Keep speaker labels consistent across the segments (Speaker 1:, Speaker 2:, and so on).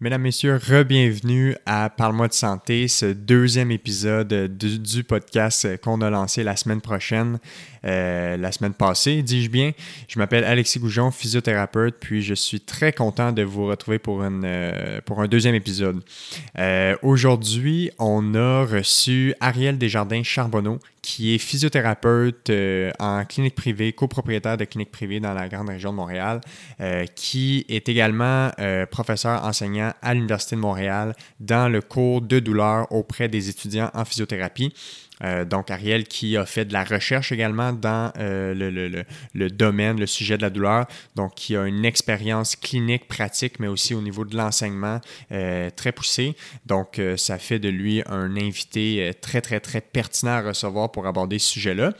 Speaker 1: Mesdames, Messieurs, re-bienvenue à Parle-moi de santé, ce deuxième épisode du, podcast qu'on a lancé la semaine prochaine, euh, la semaine passée, dis-je bien. Je m'appelle Alexis Goujon, physiothérapeute, puis je suis très content de vous retrouver pour, une, euh, pour un deuxième épisode. Euh, Aujourd'hui, on a reçu Ariel Desjardins-Charbonneau, qui est physiothérapeute euh, en clinique privée, copropriétaire de clinique privée dans la grande région de Montréal, euh, qui est également euh, professeur enseignant à l'Université de Montréal dans le cours de douleur auprès des étudiants en physiothérapie. Euh, donc, Ariel qui a fait de la recherche également dans euh, le, domaine, le sujet de la douleur. Donc, qui a une expérience clinique, pratique, mais aussi au niveau de l'enseignement euh, très poussée. Donc, ça fait de lui un invité très, très, très pertinent à recevoir pour aborder ce sujet-là.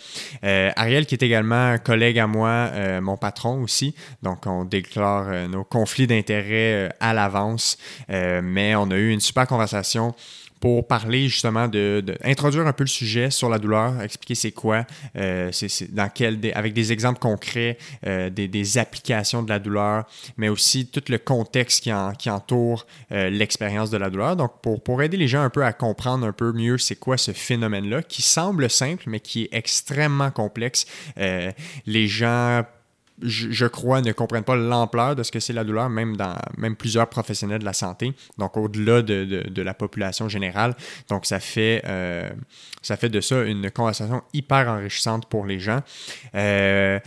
Speaker 1: Ariel qui est également un collègue à moi, mon patron aussi. Donc, on déclare nos conflits d'intérêts à l'avance. mais on a eu une super conversation pour parler justement de, introduire un peu le sujet sur la douleur, expliquer c'est quoi, euh, c'est dans quel, avec des exemples concrets, euh, des, des, applications de la douleur, mais aussi tout le contexte qui, en, qui entoure euh, l'expérience de la douleur. Donc pour, pour aider les gens un peu à comprendre un peu mieux c'est quoi ce phénomène-là, qui semble simple mais qui est extrêmement complexe. Les gens je, crois, ne comprennent pas l'ampleur de ce que c'est la douleur, même dans même plusieurs professionnels de la santé, donc au-delà de, de, de, la population générale. Donc, ça fait, euh, ça fait de ça une conversation hyper enrichissante pour les gens. Euh,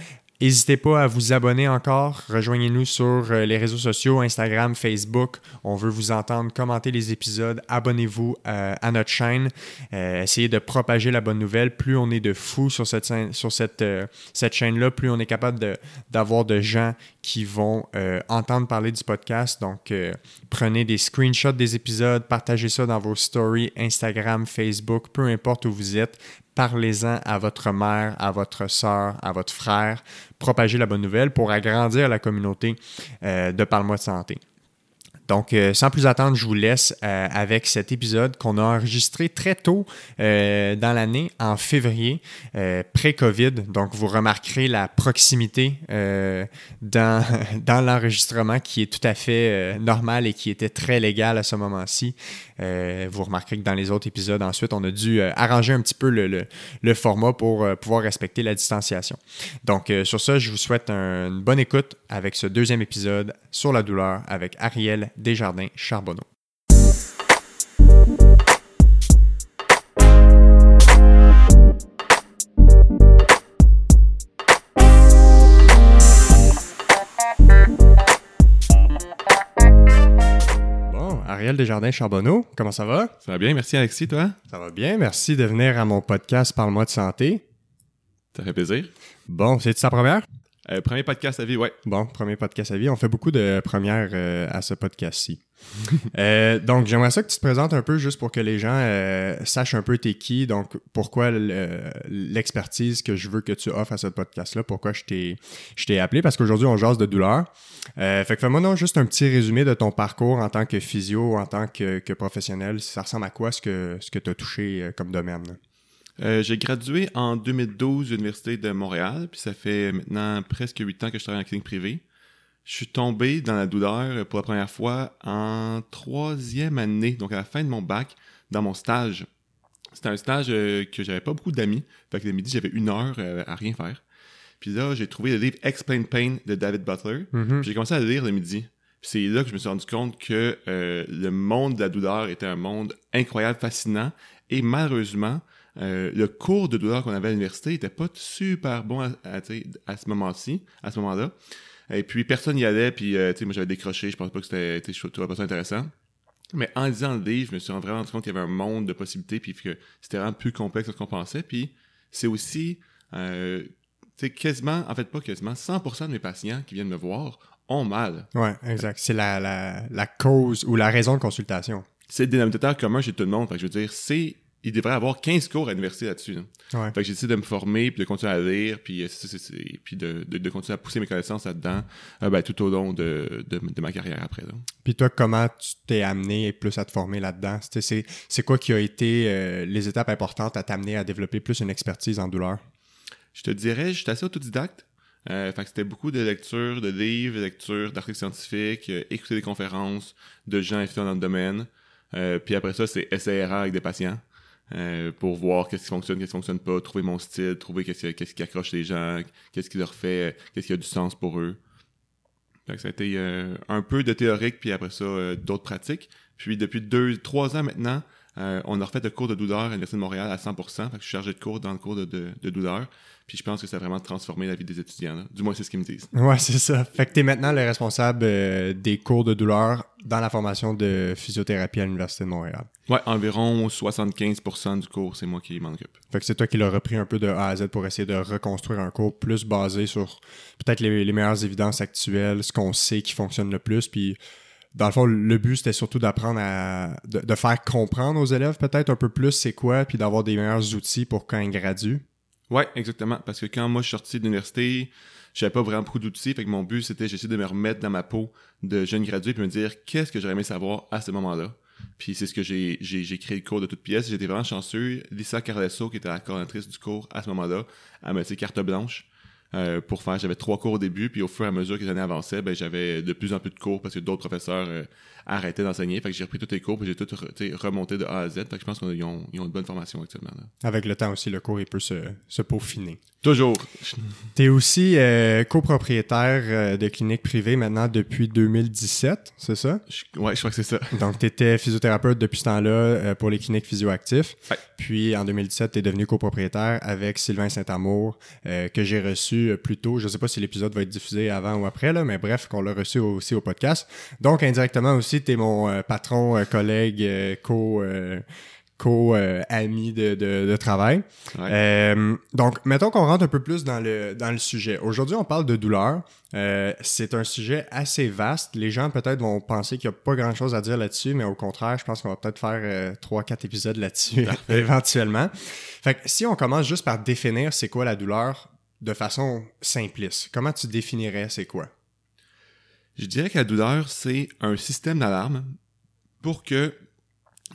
Speaker 1: N'hésitez pas à vous abonner encore. Rejoignez-nous sur euh, les réseaux sociaux, Instagram, Facebook. On veut vous entendre commenter les épisodes. Abonnez-vous euh, à notre chaîne. Euh, essayez de propager la bonne nouvelle. Plus on est de fous sur cette, sur cette, cette chaîne-là, plus on est capable d'avoir de, de, gens qui vont entendre parler du podcast. Donc, prenez des screenshots des épisodes, partagez ça dans vos stories Instagram, Facebook, peu importe où vous êtes parlez-en à votre mère, à votre soeur, à votre frère, propagez la bonne nouvelle pour agrandir la communauté euh, de Parle-moi de santé. Donc, euh, sans plus attendre, je vous laisse euh, avec cet épisode qu'on a enregistré très tôt euh, dans l'année, en février, pré-COVID. Donc, vous remarquerez la proximité dans, l'enregistrement qui est tout à fait normal et qui était très légal à ce moment-ci. vous remarquerez que dans les autres épisodes, ensuite, on a dû arranger un petit peu le, format pour pouvoir respecter la distanciation. Donc, sur ça, je vous souhaite un, une bonne écoute avec ce deuxième épisode sur la douleur avec Ariel Desjardins Charbonneau. Bon, Ariel Desjardins Charbonneau, comment ça va?
Speaker 2: Ça va bien, merci Alexis, toi?
Speaker 1: Ça va bien, merci de venir à mon podcast Parle-moi de santé.
Speaker 2: Ça fait plaisir.
Speaker 1: Bon, c'est ta première?
Speaker 2: Euh, premier podcast à vie, ouais.
Speaker 1: Bon, premier podcast à vie. On fait beaucoup de premières euh, à ce podcast-ci. euh, donc, j'aimerais ça que tu te présentes un peu juste pour que les gens euh, sachent un peu t'es qui, donc pourquoi l'expertise que je veux que tu offres à ce podcast-là, pourquoi je t'ai appelé, parce qu'aujourd'hui, on jase de douleur. Fait que fais-moi non juste un petit résumé de ton parcours en tant que physio, en tant que, que professionnel. Ça ressemble à quoi ce que, ce que tu as touché comme domaine?
Speaker 2: Euh, j'ai gradué en 2012 de l'Université de Montréal, puis ça fait maintenant presque huit ans que je travaille en clinique privée. Je suis tombé dans la douleur pour la première fois en troisième année, donc à la fin de mon bac, dans mon stage. C'était un stage euh, que j'avais pas beaucoup d'amis, fait que le midi j'avais une heure euh, à rien faire. Puis là, j'ai trouvé le livre Explain Pain de David Butler. Mm -hmm. J'ai commencé à le lire le midi. C'est là que je me suis rendu compte que le monde de la douleur était un monde incroyable, fascinant, et malheureusement, euh, le cours de douleur qu'on avait à l'université n'était pas super bon à, à, à ce moment-ci, à ce moment-là. Et puis personne n'y allait, puis euh, moi j'avais décroché, je pense pas que c'était, pas ça intéressant. Mais en lisant le livre, je me suis vraiment rendu compte qu'il y avait un monde de possibilités, puis que c'était vraiment plus complexe que ce qu'on pensait. Puis c'est aussi, euh, tu sais, quasiment, en fait pas quasiment, 100% de mes patients qui viennent me voir ont mal.
Speaker 1: Ouais, exact. C'est la, la, la cause ou la raison de consultation.
Speaker 2: C'est le dénominateur commun chez tout le monde. Fait que je veux dire, c'est il devrait avoir 15 cours à l'université là-dessus. Là.
Speaker 1: Ouais.
Speaker 2: Fait que j'ai décidé de me former, puis de continuer à lire, puis, puis de, de, de, continuer à pousser mes connaissances là-dedans euh, ben, tout au long de, ma carrière après. Là.
Speaker 1: Puis toi, comment tu t'es amené plus à te former là-dedans? C'est quoi qui a été euh, les étapes importantes à t'amener à développer plus une expertise en douleur?
Speaker 2: Je te dirais, j'étais assez autodidacte. Euh, fait que c'était beaucoup de lectures, de livres, de lectures d'articles scientifiques, euh, écouter des conférences de gens influents dans le domaine. Euh, puis après ça, c'est SARA avec des patients euh, pour voir qu'est-ce qui fonctionne, qu'est-ce qui fonctionne pas, trouver mon style, trouver qu'est-ce qu'est-ce qui accroche les gens, qu'est-ce qui leur fait, euh, qu'est-ce qui a du sens pour eux. Que ça a été euh, un peu de théorique, puis après ça, d'autres pratiques. Puis depuis deux, trois ans maintenant, euh, on a refait le cours de douleur à l'Université de Montréal à 100%. Fait que je suis chargé de cours dans le cours de, de, de douleur. Puis je pense que ça a vraiment transformé la vie des étudiants. là. Du moins, c'est ce qu'ils me disent.
Speaker 1: Ouais, c'est ça. Fait que t'es maintenant le responsable euh, des cours de douleur dans la formation de physiothérapie à l'Université de Montréal.
Speaker 2: Ouais, environ 75% du cours, c'est moi qui m'en occupe.
Speaker 1: Fait que c'est toi qui l'as repris un peu de A à Z pour essayer de reconstruire un cours plus basé sur peut-être les, les meilleures évidences actuelles, ce qu'on sait qui fonctionne le plus, puis dans le fond, le but, c'était surtout d'apprendre à... De, faire comprendre aux élèves peut-être un peu plus c'est quoi, puis d'avoir des meilleurs outils pour quand ils graduent.
Speaker 2: Ouais, exactement. Parce que quand moi je suis sorti de l'université, j'avais pas vraiment beaucoup d'outils. Fait que mon but, c'était j'essayais de me remettre dans ma peau de jeune gradué puis me dire qu'est-ce que j'aurais aimé savoir à ce moment-là? Puis c'est ce que j'ai, j'ai, créé le cours de toute pièce. J'étais vraiment chanceux. Lisa Carlesso, qui était la coordinatrice du cours à ce moment-là, elle m'a dit carte blanche. Euh, pour faire, j'avais trois cours au début, puis au fur et à mesure que les années avançaient, ben j'avais de plus en plus de cours parce que d'autres professeurs arrêtaient d'enseigner. Fait que j'ai repris tous les cours, puis j'ai tout tu remonté de A à Z. Fait que je pense qu'ils ont, ils ont une bonne formation actuellement. là.
Speaker 1: Avec le temps aussi, le cours, il peut se, se peaufiner.
Speaker 2: Toujours.
Speaker 1: T'es aussi euh, copropriétaire euh, de clinique privée maintenant depuis 2017, c'est ça?
Speaker 2: Je- ouais, je crois que c'est ça.
Speaker 1: Donc, tu étais physiothérapeute depuis ce temps-là euh, pour les cliniques physioactifs.
Speaker 2: Ouais.
Speaker 1: Puis, en 2017, tu es devenu copropriétaire avec Sylvain Saint-Amour, euh, que j'ai reçu plus tôt. Je sais pas si l'épisode va être diffusé avant ou après, là, mais bref, qu'on l'a reçu aussi au podcast. Donc, indirectement aussi, tu es mon euh, patron, euh, collègue, euh, co... euh, co-ami de, de, de travail.
Speaker 2: Ouais.
Speaker 1: Euh, donc, mettons qu'on rentre un peu plus dans le, dans le sujet. Aujourd'hui, on parle de douleur. Euh, c'est un sujet assez vaste. Les gens peut-être vont penser qu'il n'y a pas grand-chose à dire là-dessus, mais au contraire, je pense qu'on va peut-être faire euh, trois, quatre épisodes là-dessus éventuellement. Fait que si on commence juste par définir c'est quoi la douleur de façon simpliste, comment tu définirais c'est quoi?
Speaker 2: Je dirais que la douleur, c'est un système d'alarme pour que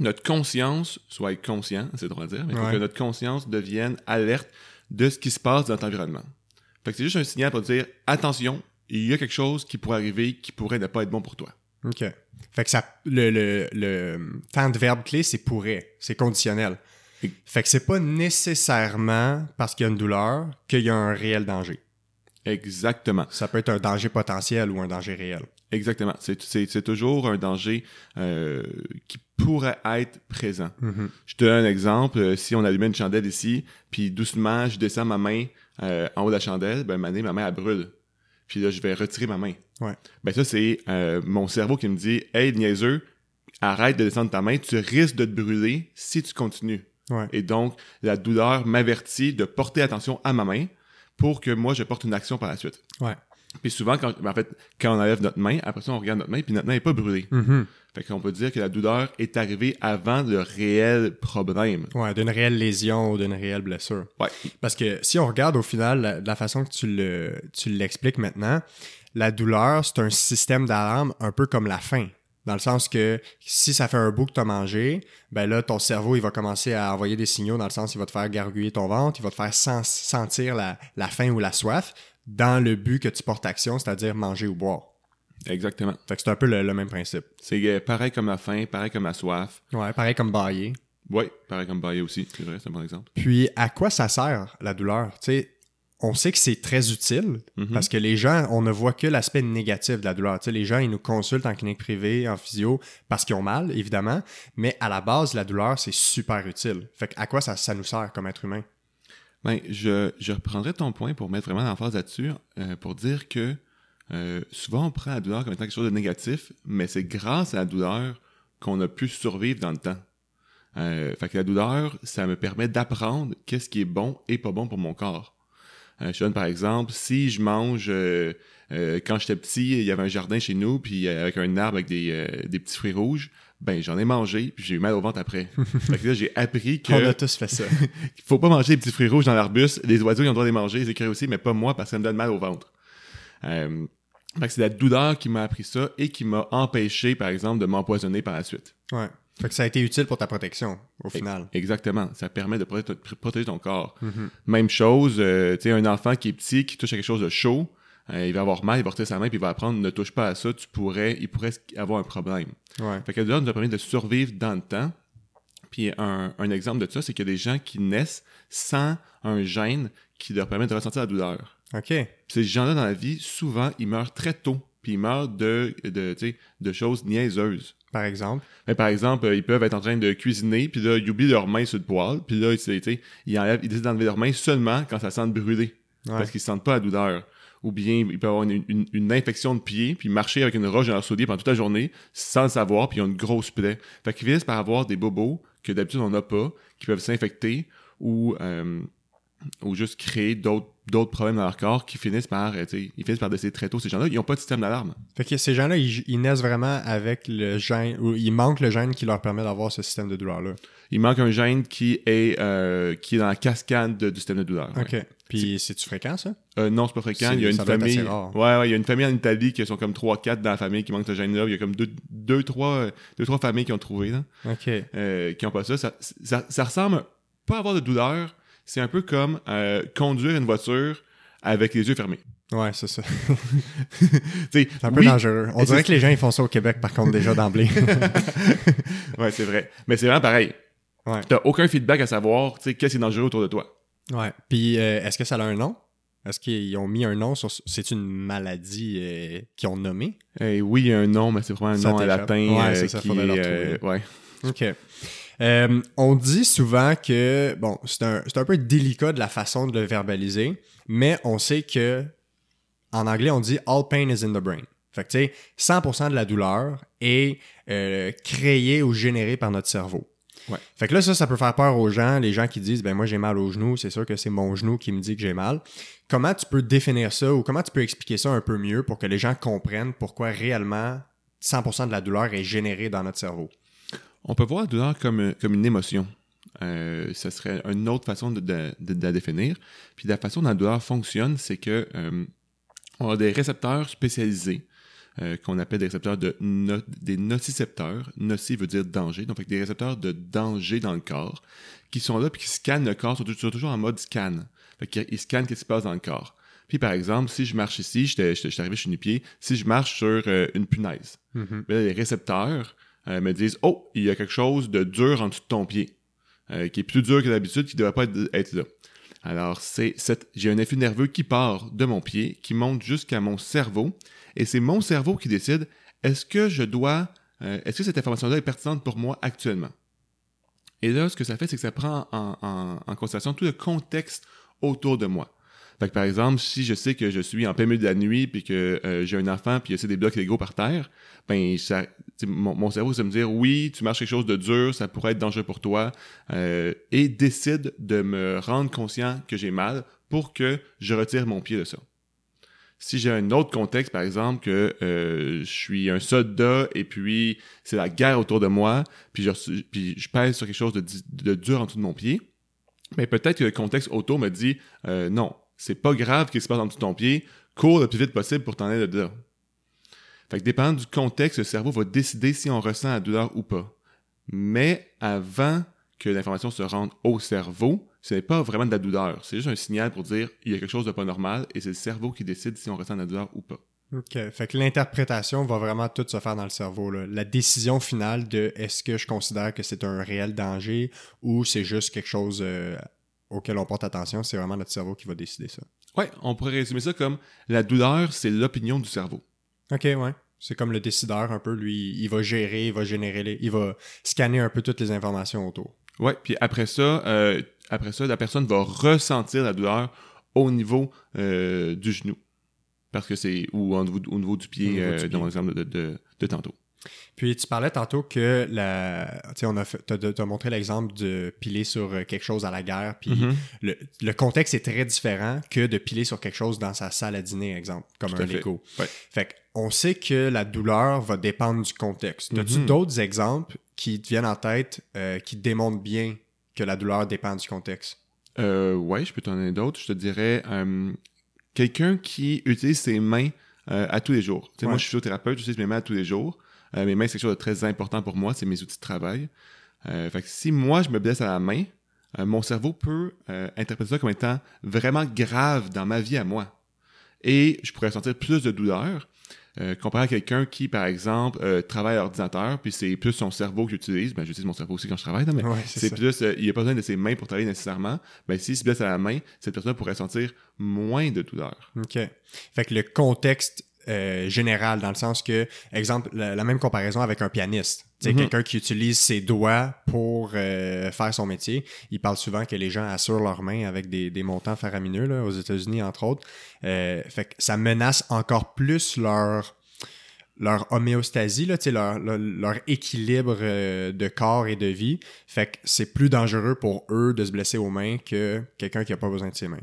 Speaker 2: notre conscience soit conscient, c'est drôle à dire, mais pour
Speaker 1: Ouais.
Speaker 2: que notre conscience devienne alerte de ce qui se passe dans notre environnement. Fait que c'est juste un signal pour dire attention, il y a quelque chose qui pourrait arriver qui pourrait ne pas être bon pour toi.
Speaker 1: OK. Fait que ça, le, le, le temps de verbe clé, c'est pourrait. C'est conditionnel. Fait que c'est pas nécessairement parce qu'il y a une douleur qu'il y a un réel danger.
Speaker 2: Exactement.
Speaker 1: Ça peut être un danger potentiel ou un danger réel.
Speaker 2: Exactement. C'est, toujours un danger euh, qui pourrait être présent.
Speaker 1: Mhm.
Speaker 2: Je te donne un exemple. Euh, Si on allumait une chandelle ici, puis doucement, je descends ma main euh, en haut de la chandelle, ben, ma main, ma main, elle brûle. Puis là, je vais retirer ma main.
Speaker 1: Ouais.
Speaker 2: Ben ça, c'est euh, mon cerveau qui me dit « Hey, niaiseux, arrête de descendre ta main, tu risques de te brûler si tu continues.
Speaker 1: Ouais.
Speaker 2: Et donc, la douleur m'avertit de porter attention à ma main pour que moi, je porte une action par la suite.
Speaker 1: Ouais.
Speaker 2: Puis souvent, quand, ben, en fait, quand on enlève notre main, après ça, on regarde notre main, puis notre main n'est pas brûlée.
Speaker 1: Mhm.
Speaker 2: Fait qu'on peut dire que la douleur est arrivée avant le réel problème.
Speaker 1: Ouais, d'une réelle lésion ou d'une réelle blessure.
Speaker 2: Ouais.
Speaker 1: Parce que si on regarde au final, la, de la façon que tu le, tu l'expliques maintenant, la douleur, c'est un système d'alarme un peu comme la faim. Dans le sens que si ça fait un bout que tu as mangé, ben là, ton cerveau, il va commencer à envoyer des signaux dans le sens il va te faire gargouiller ton ventre, il va te faire sens- sentir la, la faim ou la soif dans le but que tu portes action, c'est-à-dire manger ou boire.
Speaker 2: Exactement.
Speaker 1: Fait que c'est un peu le, le même principe.
Speaker 2: C'est euh, pareil comme la faim, pareil comme la soif.
Speaker 1: Ouais, pareil comme bailler.
Speaker 2: Oui, pareil comme bailler aussi. C'est vrai, c'est un bon exemple.
Speaker 1: Puis, à quoi ça sert, la douleur? Tu sais, on sait que c'est très utile
Speaker 2: Mhm.
Speaker 1: parce que les gens, on ne voit que l'aspect négatif de la douleur. Les gens, ils nous consultent en clinique privée, en physio, parce qu'ils ont mal, évidemment. Mais à la base, la douleur, c'est super utile. Fait que à quoi ça, ça nous sert comme être humain?
Speaker 2: Ben, je, je reprendrai ton point pour mettre vraiment l'emphase là-dessus, euh, pour dire que euh, souvent on prend la douleur comme étant quelque chose de négatif, mais c'est grâce à la douleur qu'on a pu survivre dans le temps. Euh, fait que la douleur, ça me permet d'apprendre qu'est-ce qui est bon et pas bon pour mon corps. Je donne par exemple, si je mange, euh, euh, quand j'étais petit, il y avait un jardin chez nous, puis euh, avec un arbre avec des, euh, des petits fruits rouges, ben j'en ai mangé, puis j'ai eu mal au ventre après. fait que là, j'ai appris que...
Speaker 1: On a tous fait ça.
Speaker 2: Faut pas manger les petits fruits rouges dans l'arbuste. Les oiseaux, ils ont le droit de les manger, les écureuils aussi, mais pas moi parce que ça me donne mal au ventre. Euh, fait que c'est la douleur qui m'a appris ça et qui m'a empêché, par exemple, de m'empoisonner par la suite.
Speaker 1: ouais. Fait que ça a été utile pour ta protection, au final.
Speaker 2: Exactement. Ça permet de protéger ton, corps.
Speaker 1: Mhm.
Speaker 2: Même chose, euh, tu sais, un enfant qui est petit, qui touche à quelque chose de chaud, euh, il va avoir mal, il va retirer sa main, puis il va apprendre ne touche pas à ça, tu pourrais, il pourrait avoir un problème.
Speaker 1: Ouais.
Speaker 2: Fait que la douleur nous a permis de survivre dans le temps. Puis un, un exemple de ça, c'est qu'il y a des gens qui naissent sans un gène qui leur permet de ressentir la douleur.
Speaker 1: OK.
Speaker 2: Puis ces gens-là dans la vie, souvent, ils meurent très tôt. Puis ils meurent de, de, de choses niaiseuses.
Speaker 1: Par exemple?
Speaker 2: Mais par exemple, euh, ils peuvent être en train de cuisiner, puis là, ils oublient leurs mains sur le poêle, puis là, ils, tu sais, ils, enlèvent, ils décident d'enlever leurs mains seulement quand ça sent brûler,
Speaker 1: Ouais.
Speaker 2: parce qu'ils sentent pas la douleur. Ou bien, ils peuvent avoir une, une- une infection de pied, puis marcher avec une roche dans leur soulier pendant toute la journée, sans le savoir, puis ils ont une grosse plaie. Fait qu'ils finissent par avoir des bobos que d'habitude on n'a pas, qui peuvent s'infecter, ou, euh, ou juste créer d'autres d'autres problèmes dans leur corps qui finissent par, euh, tu sais, ils finissent par décéder très tôt. Ces gens-là, ils n'ont pas de système d'alarme.
Speaker 1: Fait que ces gens-là, ils, ils naissent vraiment avec le gène, ou il manque le gène qui leur permet d'avoir ce système de douleur-là.
Speaker 2: Il manque un gène qui est, euh, qui est dans la cascade de- du système de douleur. ouais.
Speaker 1: OK. Puis c'est-tu fréquent, ça?
Speaker 2: Euh, non, c'est pas fréquent. Il y a une famille. Ouais, ouais, il y a une famille en Italie qui sont comme 3-4 dans la famille qui manquent ce gène-là. Il y a comme 2-3 deux, trois, deux, trois familles qui ont trouvé, là,
Speaker 1: OK.
Speaker 2: euh, qui ont pas ça. Ça, ça. ça ressemble pas à avoir de douleur. C'est un peu comme euh, conduire une voiture avec les yeux fermés.
Speaker 1: Ouais, c'est ça. C'est un peu
Speaker 2: oui,
Speaker 1: dangereux. On dirait que les gens, ils font ça au Québec, par contre, déjà d'emblée.
Speaker 2: ouais, c'est vrai. Mais c'est vraiment pareil.
Speaker 1: Ouais.
Speaker 2: T'as aucun feedback à savoir, tu sais, qu'est-ce qui est dangereux autour de toi.
Speaker 1: ouais. Puis euh, est-ce que ça a un nom? Est-ce qu'ils ont mis un nom sur... C'est une maladie euh, qu'ils ont nommée?
Speaker 2: Eh oui, il y a un nom, mais c'est vraiment un
Speaker 1: Ça
Speaker 2: nom en latin.
Speaker 1: Ouais,
Speaker 2: euh,
Speaker 1: c'est ça,
Speaker 2: qui
Speaker 1: faudrait le
Speaker 2: euh,
Speaker 1: retrouver.
Speaker 2: ouais.
Speaker 1: OK. Euh, on dit souvent que, bon, c'est un, un peu délicat de la façon de le verbaliser, mais on sait que, en anglais, on dit all pain is in the brain. Fait que, tu sais, 100% de la douleur est euh, créée ou générée par notre cerveau.
Speaker 2: Ouais.
Speaker 1: Fait que là, ça, ça peut faire peur aux gens, les gens qui disent, ben moi j'ai mal au genou, c'est sûr que c'est mon genou qui me dit que j'ai mal. Comment tu peux définir ça ou comment tu peux expliquer ça un peu mieux pour que les gens comprennent pourquoi réellement 100% de la douleur est générée dans notre cerveau?
Speaker 2: On peut voir la douleur comme, comme une émotion. Euh, ça serait une autre façon de, de- de- de la définir. Puis la façon dont la douleur fonctionne, c'est que euh, on a des récepteurs spécialisés euh, qu'on appelle des récepteurs de no- des nocicepteurs. Noci veut dire danger, donc des récepteurs de danger dans le corps qui sont là puis qui scannent le corps, sont toujours, sont toujours en mode scan. Fait qu'ils ils scannent ce qui se passe dans le corps. Puis par exemple, si je marche ici, j'étais- j'étais arrivé chez nu-pied, si je marche sur euh, une punaise, là, les récepteurs euh, me disent Oh, il y a quelque chose de dur en dessous de ton pied, euh, qui est plus dur que d'habitude, qui ne devrait pas être, là. Alors, c'est cette- j'ai un effet nerveux qui part de mon pied, qui monte jusqu'à mon cerveau, et c'est mon cerveau qui décide est-ce que je dois, euh, est-ce que cette information-là est pertinente pour moi actuellement? Et là, ce que ça fait, c'est que ça prend en, en- en considération tout le contexte autour de moi. Fait que par exemple, si je sais que je suis en plein milieu de la nuit puis que euh, j'ai un enfant puis a des blocs légaux par terre, ben ça, mon, mon cerveau va me dire oui, tu marches quelque chose de dur, ça pourrait être dangereux pour toi, euh, et décide de me rendre conscient que j'ai mal pour que je retire mon pied de ça. Si j'ai un autre contexte, par exemple, que euh, je suis un soldat et puis c'est la guerre autour de moi, puis je, puis je pèse sur quelque chose de, de dur en dessous de mon pied, mais peut-être que le contexte autour me dit euh, non, c'est pas grave ce qui se passe en dessous de ton pied, cours le plus vite possible pour t'en aller de là. Fait que dépendant du contexte, le cerveau va décider si on ressent la douleur ou pas. Mais avant que l'information se rende au cerveau, ce n'est pas vraiment de la douleur. C'est juste un signal pour dire il y a quelque chose de pas normal et c'est le cerveau qui décide si on ressent de la douleur ou pas.
Speaker 1: OK. Fait que l'interprétation va vraiment tout se faire dans le cerveau. La décision finale de est-ce que je considère que c'est un réel danger ou c'est juste quelque chose euh, auquel on porte attention, c'est vraiment notre cerveau qui va décider ça.
Speaker 2: Ouais, on pourrait résumer ça comme la douleur, c'est l'opinion du cerveau.
Speaker 1: OK, ouais. C'est comme le décideur un peu, lui, il va gérer, il va générer, les- il va scanner un peu toutes les informations autour.
Speaker 2: Ouais, puis après ça, euh, après ça, la personne va ressentir la douleur au niveau euh, du genou. Parce que c'est ou au niveau, au niveau du pied,
Speaker 1: niveau
Speaker 2: euh,
Speaker 1: du
Speaker 2: dans
Speaker 1: pied.
Speaker 2: mon exemple de, de, de tantôt.
Speaker 1: Puis tu parlais tantôt que la, tu on a t'as, t'as montré l'exemple de piler sur euh, quelque chose à la guerre, puis
Speaker 2: Mhm.
Speaker 1: le, le contexte est très différent que de piler sur quelque chose dans sa salle à dîner, exemple, comme
Speaker 2: Tout
Speaker 1: un
Speaker 2: fait.
Speaker 1: Lego.
Speaker 2: Ouais.
Speaker 1: Fait qu'on sait que la douleur va dépendre du contexte. As-tu
Speaker 2: Mhm.
Speaker 1: d'autres exemples qui te viennent en tête euh, qui démontrent bien que la douleur dépend du contexte?
Speaker 2: Euh, ouais, je peux t'en donner d'autres. Je te dirais euh, quelqu'un qui utilise ses mains à tous les jours. Tu Moi, je suis physiothérapeute, j'utilise mes mains à tous les jours. Euh, mes mains, c'est quelque chose de très important pour moi, c'est mes outils de travail. Euh, fait que si moi, je me blesse à la main, euh, mon cerveau peut interpréter ça comme étant vraiment grave dans ma vie à moi. Et je pourrais sentir plus de douleur euh, comparé à quelqu'un qui, par exemple, euh, travaille à l'ordinateur, puis c'est plus son cerveau que j'utilise. Ben, j'utilise mon cerveau aussi quand je travaille, là, mais
Speaker 1: Ouais, c'est
Speaker 2: plus, euh, il n'y a pas besoin de ses mains pour travailler nécessairement. Ben, s'il se blesse à la main, cette personne pourrait sentir moins de douleur.
Speaker 1: OK. Fait que le contexte euh, général, dans le sens que, exemple, la, la même comparaison avec un pianiste.
Speaker 2: Mhm.
Speaker 1: quelqu'un qui utilise ses doigts pour euh, faire son métier. Il parle souvent que les gens assurent leurs mains avec des, des montants faramineux, là, aux États-Unis, entre autres. Euh, fait que ça menace encore plus leur leur homéostasie, là, leur, leur, leur équilibre euh, de corps et de vie. Fait que c'est plus dangereux pour eux de se blesser aux mains que quelqu'un qui a pas besoin de ses mains.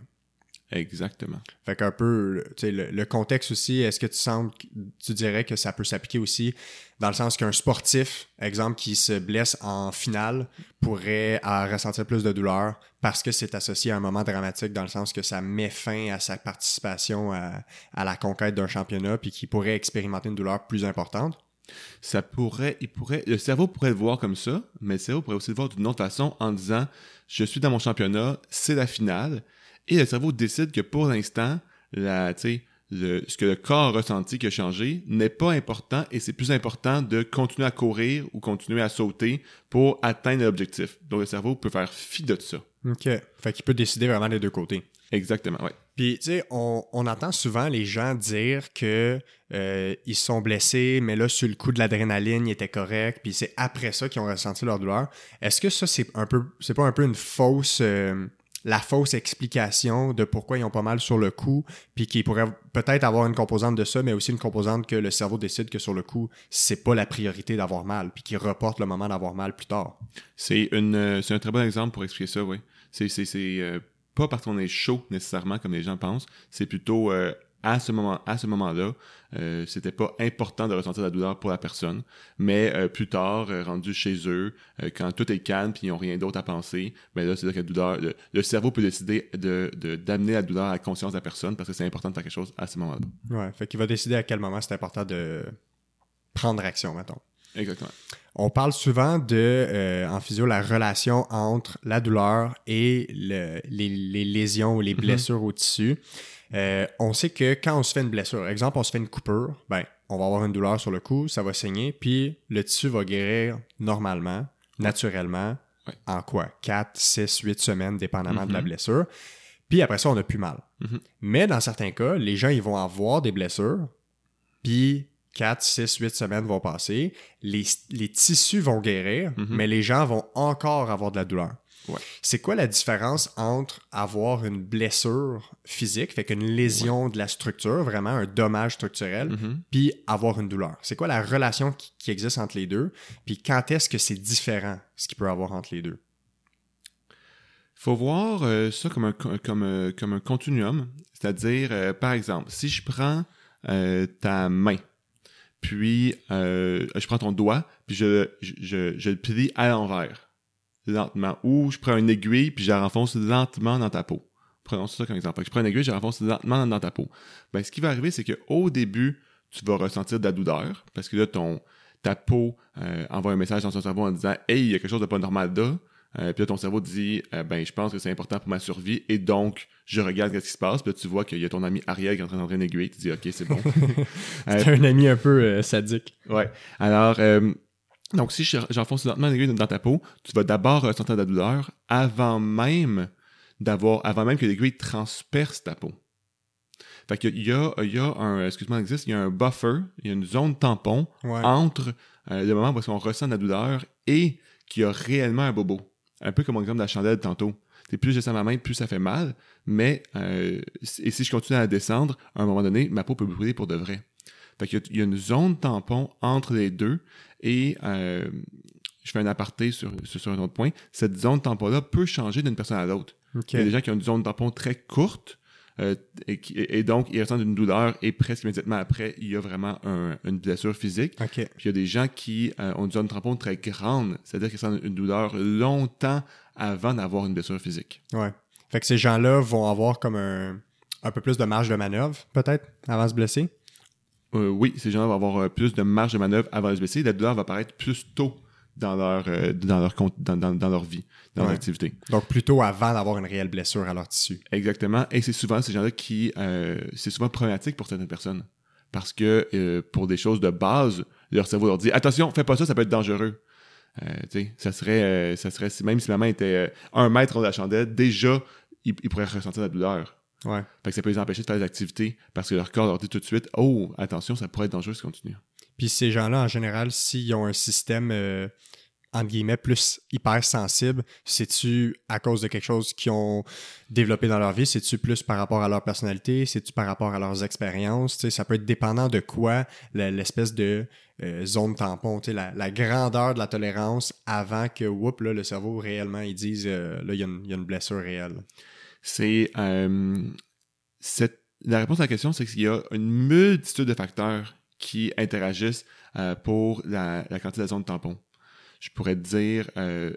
Speaker 2: Exactement.
Speaker 1: Fait qu'un peu, tu sais, le, le contexte aussi, est-ce que tu sens, tu dirais que ça peut s'appliquer aussi dans le sens qu'un sportif, exemple, qui se blesse en finale, pourrait ressentir plus de douleur parce que c'est associé à un moment dramatique dans le sens que ça met fin à sa participation à, à la conquête d'un championnat puis qu'il pourrait expérimenter une douleur plus importante?
Speaker 2: Ça pourrait, il pourrait, le cerveau pourrait le voir comme ça, mais le cerveau pourrait aussi le voir d'une autre façon en disant, je suis dans mon championnat, c'est la finale, et le cerveau décide que pour l'instant, la, le, ce que le corps a ressenti qui a changé n'est pas important et c'est plus important de continuer à courir ou continuer à sauter pour atteindre l'objectif. Donc le cerveau peut faire fi de ça.
Speaker 1: OK. Fait qu'il peut décider vraiment des deux côtés.
Speaker 2: Exactement, ouais.
Speaker 1: Puis, tu sais, on, on entend souvent les gens dire que euh, ils sont blessés, mais là, sur le coup de l'adrénaline, ils étaient corrects, puis c'est après ça qu'ils ont ressenti leur douleur. Est-ce que ça, c'est un peu, c'est pas un peu une fausse, euh, la fausse explication de pourquoi ils ont pas mal sur le coup, puis qu'ils pourraient peut-être avoir une composante de ça, mais aussi une composante que le cerveau décide que sur le coup, c'est pas la priorité d'avoir mal, puis qu'il reporte le moment d'avoir mal plus tard.
Speaker 2: C'est une, euh, un très bon exemple pour expliquer ça, oui. C'est, c'est, c'est euh, pas parce qu'on est chaud nécessairement comme les gens pensent. C'est plutôt euh, à ce moment, à ce moment-là, euh, c'était pas important de ressentir la douleur pour la personne, mais euh, plus tard, euh, rendu chez eux, quand tout est calme puis ils ont rien d'autre à penser, ben là c'est là que la douleur, le, le cerveau peut décider de, de d'amener la douleur à la conscience de la personne parce que c'est important de faire quelque chose à ce moment-là.
Speaker 1: Ouais. Fait qu'il va décider à quel moment c'est important de prendre action, mettons.
Speaker 2: Exactement.
Speaker 1: On parle souvent de, euh, en physio, la relation entre la douleur et le- les, les lésions ou les blessures au tissu. Euh, on sait que quand on se fait une blessure, exemple, on se fait une coupure, ben, on va avoir une douleur sur le cou, ça va saigner, puis le tissu va guérir normalement, naturellement,
Speaker 2: Ouais.
Speaker 1: en quoi? 4, 6, 8 semaines, dépendamment de la
Speaker 2: Mhm.
Speaker 1: blessure. Puis après ça, on n'a plus mal.
Speaker 2: Mhm.
Speaker 1: Mais dans certains cas, les gens, ils vont avoir des blessures, puis 4, 6, 8 semaines vont passer, les, les tissus vont guérir,
Speaker 2: Mhm.
Speaker 1: mais les gens vont encore avoir de la douleur.
Speaker 2: Ouais.
Speaker 1: C'est quoi la différence entre avoir une blessure physique, fait qu'une lésion de la structure, vraiment un dommage structurel,
Speaker 2: Mhm.
Speaker 1: puis avoir une douleur? C'est quoi la relation qui, qui existe entre les deux? Puis quand est-ce que c'est différent, ce qu'il peut avoir entre les deux?
Speaker 2: faut voir euh, ça comme un, co- comme, euh, comme un continuum. C'est-à-dire, euh, par exemple, si je prends ta main, puis je prends ton doigt, puis je, je, je, je le plie à l'envers, lentement. Ou je prends une aiguille, puis je la renfonce lentement dans ta peau. Prenons ça comme exemple. Je prends une aiguille, je la renfonce lentement dans ta peau. Ben, ce qui va arriver, c'est qu'au début, tu vas ressentir de la douleur, parce que là, ton, ta peau euh, envoie un message dans ton cerveau en disant « Hey, il y a quelque chose de pas normal là ». Euh, puis là, ton cerveau dit euh, ben, je pense que c'est important pour ma survie et donc je regarde ce qui se passe. Puis là, tu vois qu'il y a ton ami Ariel qui est en train d'entrer une aiguille. Tu dis ok, c'est bon. Euh,
Speaker 1: C'est un ami un peu euh, sadique.
Speaker 2: ouais. Alors, euh, donc si je- j'enfonce lentement l'aiguille dans ta peau, tu vas d'abord ressentir de la douleur avant même d'avoir, avant même que l'aiguille transperce ta peau. Fait qu'il y a, il y a un, excuse-moi, existe, il y a un buffer, il y a une zone tampon
Speaker 1: Ouais.
Speaker 2: entre euh, le moment où on ressent de la douleur et qu'il y a réellement un bobo. Un peu comme l'exemple de la chandelle tantôt. C'est plus je sens ma main, plus ça fait mal, mais euh, et si je continue à descendre, à un moment donné, ma peau peut brûler pour de vrai. Fait qu'il y a- il y a une zone tampon entre les deux et euh, je fais un aparté sur, sur, un autre point. Cette zone tampon-là peut changer d'une personne à l'autre. Il y a des gens qui ont une zone tampon très courte euh, et, donc ils ressentent une douleur et presque immédiatement après, il y a vraiment un- une blessure physique. Puis il y a des gens qui euh, ont une zone tampon très grande, c'est-à-dire qu'ils ressentent une douleur longtemps avant d'avoir une blessure physique.
Speaker 1: Ouais. Fait que ces gens-là vont avoir comme un, un peu plus de marge de manœuvre, peut-être, avant de se blesser?
Speaker 2: Euh, oui, ces gens-là vont avoir euh, plus de marge de manœuvre avant de se blesser. La douleur va apparaître plus tôt dans leur, euh, dans leur, dans, dans- dans leur vie, dans
Speaker 1: Ouais.
Speaker 2: leur activité.
Speaker 1: Donc, plutôt avant d'avoir une réelle blessure à leur tissu.
Speaker 2: Exactement. Et c'est souvent ces gens-là qui. euh, c'est souvent problématique pour certaines personnes. Parce que euh, pour des choses de base, leur cerveau leur dit attention, fais pas ça, ça peut être dangereux. Tu sais, ça serait, ça serait même si maman était euh, un mètre de la chandelle, déjà, ils, ils pourraient ressentir la douleur.
Speaker 1: Ouais.
Speaker 2: Fait que ça peut les empêcher de faire des activités parce que leur corps leur dit tout de suite Oh, attention, ça pourrait être dangereux si tu continues.
Speaker 1: Puis ces gens-là, en général, s'ils ont un système, euh, entre guillemets, plus hypersensible, c'est-tu à cause de quelque chose qu'ils ont développé dans leur vie? C'est-tu plus par rapport à leur personnalité? C'est-tu par rapport à leurs expériences? Ça peut être dépendant de quoi l'espèce de euh, zone tampon, la, la grandeur de la tolérance avant que, whoop, là, le cerveau réellement, ils disent, euh, là, y, il y a une blessure réelle.
Speaker 2: C'est. euh, cette- la réponse à la question, c'est qu'il y a une multitude de facteurs qui interagissent euh, pour la, la quantité de zone tampon. Je pourrais te dire. euh,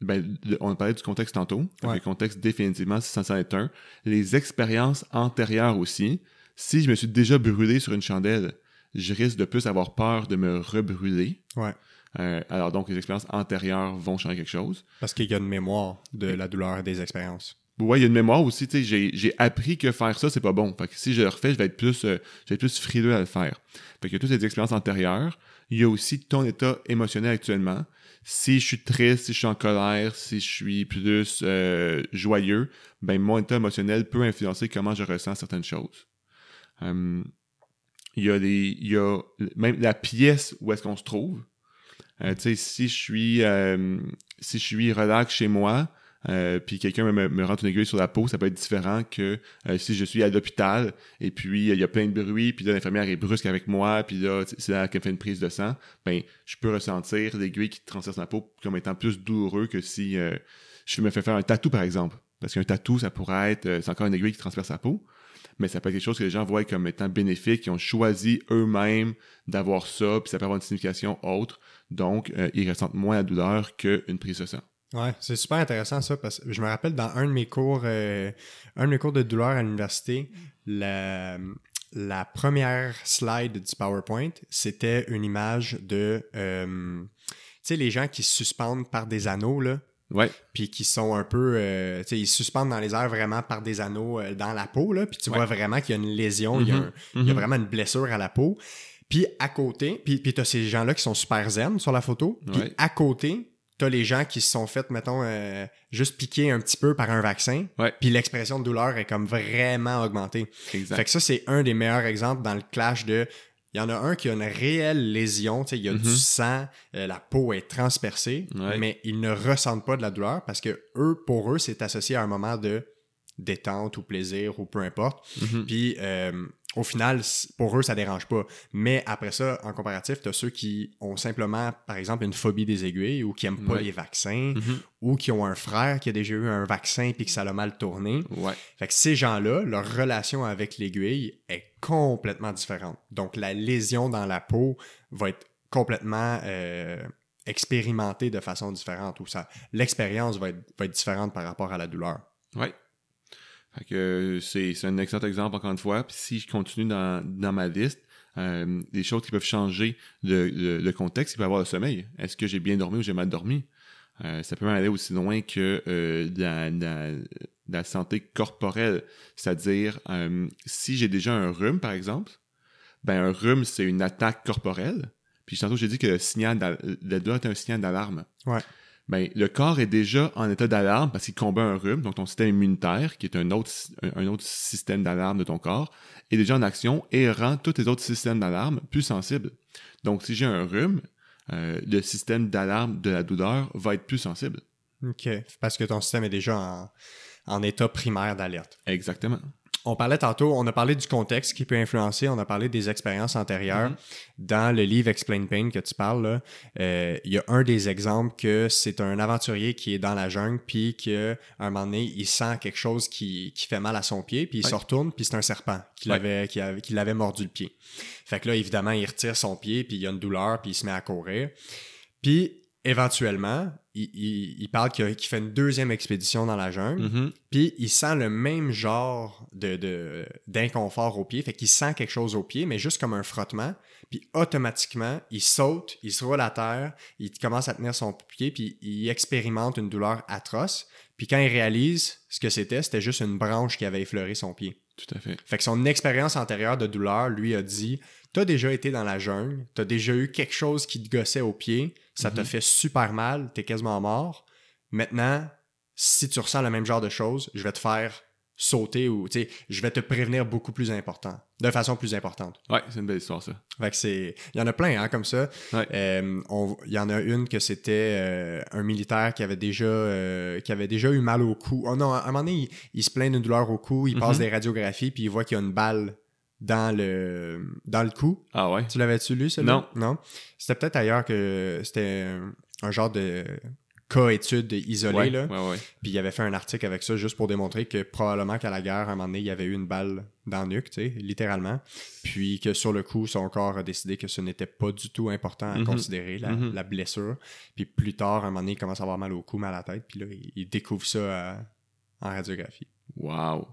Speaker 2: ben, on a parlé du contexte tantôt.
Speaker 1: Ouais.
Speaker 2: Le contexte, définitivement, c'est censé être un. Les expériences antérieures aussi. Si je me suis déjà brûlé sur une chandelle, je risque de plus avoir peur de me rebrûler.
Speaker 1: Ouais.
Speaker 2: Euh, alors donc, les expériences antérieures vont changer quelque chose.
Speaker 1: Parce qu'il y a une mémoire de la douleur et des expériences.
Speaker 2: Ouais, il y a une mémoire aussi, tu sais, j'ai, appris que faire ça, c'est pas bon. Fait que si je le refais, je vais être plus, euh, je vais être plus frileux à le faire. Fait que toutes ces expériences antérieures. Il y a aussi ton état émotionnel actuellement. Si je suis triste, si je suis en colère, si je suis plus euh, joyeux, ben mon état émotionnel peut influencer comment je ressens certaines choses. Hum, il y a des, il y a même la pièce où est-ce qu'on se trouve. Euh, tu sais, si je suis, euh, si je suis relax chez moi, euh, puis quelqu'un me, rentre une aiguille sur la peau, ça peut être différent que euh, si je suis à l'hôpital et puis euh, il y a plein de bruit, puis là l'infirmière est brusque avec moi, puis là c'est là qu'elle fait une prise de sang, ben je peux ressentir l'aiguille qui transperce ma peau comme étant plus douloureux que si je me fais faire un tatou par exemple. Parce qu'un tatou, ça pourrait être, c'est encore une aiguille qui transperce la peau, mais ça peut être quelque chose que les gens voient comme étant bénéfique, qui ont choisi eux-mêmes d'avoir ça, puis ça peut avoir une signification autre, donc ils ressentent moins la douleur qu'une prise de sang.
Speaker 1: Ouais, c'est super intéressant ça parce que je me rappelle dans un de mes cours, euh, un de mes cours de douleur à l'université, la, la première slide du PowerPoint, c'était une image de, euh, tu sais, les gens qui se suspendent par des anneaux là,
Speaker 2: Ouais,
Speaker 1: puis qui sont un peu, euh, tu sais, ils se suspendent dans les airs vraiment par des anneaux dans la peau là, puis tu
Speaker 2: Ouais.
Speaker 1: vois vraiment qu'il y a une lésion, il y a,
Speaker 2: Mhm,
Speaker 1: un- il y a
Speaker 2: mhm.
Speaker 1: vraiment une blessure à la peau. Puis à côté, puis, puis t'as ces gens-là qui sont super zen sur la photo. Puis
Speaker 2: Ouais.
Speaker 1: à côté, t'as les gens qui se sont fait, mettons, euh, juste piquer un petit peu par un vaccin. Puis l'expression de douleur est comme vraiment augmentée.
Speaker 2: exact.
Speaker 1: Fait que ça, c'est un des meilleurs exemples dans le clash de... Il y en a un qui a une réelle lésion, tu sais, il y a
Speaker 2: Mhm.
Speaker 1: du sang, euh, la peau est transpercée,
Speaker 2: Ouais.
Speaker 1: mais ils ne ressentent pas de la douleur parce que eux, pour eux, c'est associé à un moment de détente ou plaisir ou peu importe.
Speaker 2: Mhm.
Speaker 1: Puis euh, au final, pour eux, ça dérange pas. Mais après ça, en comparatif, tu as ceux qui ont simplement, par exemple, une phobie des aiguilles ou qui aiment pas
Speaker 2: Ouais.
Speaker 1: les vaccins
Speaker 2: Mhm.
Speaker 1: ou qui ont un frère qui a déjà eu un vaccin puis que ça l'a mal tourné.
Speaker 2: Ouais.
Speaker 1: Fait que ces gens-là, leur relation avec l'aiguille est complètement différente. Donc la lésion dans la peau va être complètement euh, expérimentée de façon différente ou ça l'expérience va être, va être différente par rapport à la douleur.
Speaker 2: Ouais. Euh, c'est un excellent exemple encore une fois. Si je continue dans, ma liste, euh, des choses qui peuvent changer le, contexte, il peut y avoir le sommeil. Est-ce que j'ai bien dormi ou j'ai mal dormi? Euh, ça peut même aller aussi loin que la, santé corporelle. C'est-à-dire, si j'ai déjà un rhume, par exemple, ben un rhume, c'est une attaque corporelle. Puis tantôt, j'ai dit que le signal est un signal d'alarme. Ben, le corps est déjà en état d'alarme parce qu'il combat un rhume, donc ton système immunitaire, qui est un autre, un, un autre système d'alarme de ton corps, est déjà en action et rend tous les autres systèmes d'alarme plus sensibles. Donc, si j'ai un rhume, euh, le système d'alarme de la douleur va être plus sensible.
Speaker 1: OK. Parce que ton système est déjà en, en état primaire d'alerte.
Speaker 2: Exactement.
Speaker 1: On parlait tantôt, on a parlé du contexte qui peut influencer, on a parlé des expériences antérieures.
Speaker 2: Mhm.
Speaker 1: Dans le livre Explain Pain que tu parles, euh, il y a un des exemples que c'est un aventurier qui est dans la jungle, puis qu'à un moment donné, il sent quelque chose qui, qui fait mal à son pied, puis il se retourne, puis c'est un serpent qui l'avait qui avait- qui l'avait mordu le pied. Fait que là, évidemment, il retire son pied, puis il y a une douleur, puis il se met à courir. Puis éventuellement, il, il- il parle qu'il fait une deuxième expédition dans la jungle,
Speaker 2: Mhm.
Speaker 1: puis il sent le même genre de- d'inconfort au pied. Fait qu'il sent quelque chose au pied, mais juste comme un frottement. Puis automatiquement, il saute, il se roule à terre, il commence à tenir son pied, puis il expérimente une douleur atroce. Puis quand il réalise ce que c'était, c'était juste une branche qui avait effleuré son pied.
Speaker 2: Tout à fait.
Speaker 1: Fait que son expérience antérieure de douleur lui a dit Déjà été dans la jungle, t'as déjà eu quelque chose qui te gossait au pied, ça te
Speaker 2: Mhm.
Speaker 1: fait super mal, t'es quasiment mort. Maintenant, si tu ressens le même genre de choses, je vais te faire sauter ou, tu sais, je vais te prévenir beaucoup plus important, de façon plus importante.
Speaker 2: Ouais, c'est une belle histoire, ça.
Speaker 1: Fait que c'est. Il y en a plein, hein, comme ça.
Speaker 2: Ouais.
Speaker 1: Euh, Il y en a une que c'était euh, un militaire qui avait déjà euh, qui avait déjà eu mal au cou. Oh non, à un moment donné, il, il se plaint d'une douleur au cou, il passe
Speaker 2: Mhm.
Speaker 1: des radiographies, puis il voit qu'il y a une balle dans le dans le cou.
Speaker 2: Ah ouais?
Speaker 1: Tu l'avais-tu lu, celui
Speaker 2: Non.
Speaker 1: Non? C'était peut-être ailleurs que c'était un, genre de cas étude isolé,
Speaker 2: ouais,
Speaker 1: là.
Speaker 2: ouais, ouais.
Speaker 1: Puis il avait fait un article avec ça juste pour démontrer que probablement qu'à la guerre, à un moment donné, il y avait eu une balle dans le nuque, tu sais, littéralement. Puis que sur le coup, son corps a décidé que ce n'était pas du tout important à
Speaker 2: Mhm.
Speaker 1: considérer, la,
Speaker 2: Mhm.
Speaker 1: la blessure. Puis plus tard, à un moment donné, il commence à avoir mal au cou, mal à la tête. Puis là, il, il découvre ça euh, en radiographie.
Speaker 2: Wow.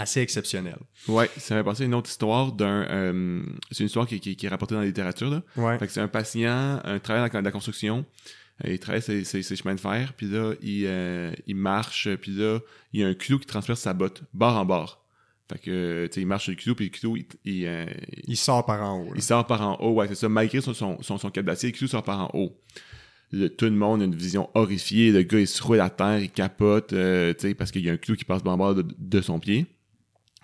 Speaker 1: Assez exceptionnel.
Speaker 2: Ouais, ça m'a passé une autre histoire d'un. euh, c'est une histoire qui, qui- qui est rapportée dans la littérature, là.
Speaker 1: Ouais.
Speaker 2: Fait que c'est un patient, un travailleur dans la construction. euh, Il travaille ses, ses- ses chemins de fer, puis là, il, euh, il marche, puis là, il y a un clou qui transperce sa botte, bord en bord. Fait que, tu sais, il marche sur le clou, puis le clou, il, il, euh,
Speaker 1: Il sort par en haut. là.
Speaker 2: il sort par en haut, ouais, c'est ça. Malgré son, son, son, son cap d'acier, le clou sort par en haut. Le- tout le monde a une vision horrifiée. Le gars, il se roule à terre, il capote, euh, tu sais, parce qu'il y a un clou qui passe en bord de, de son pied.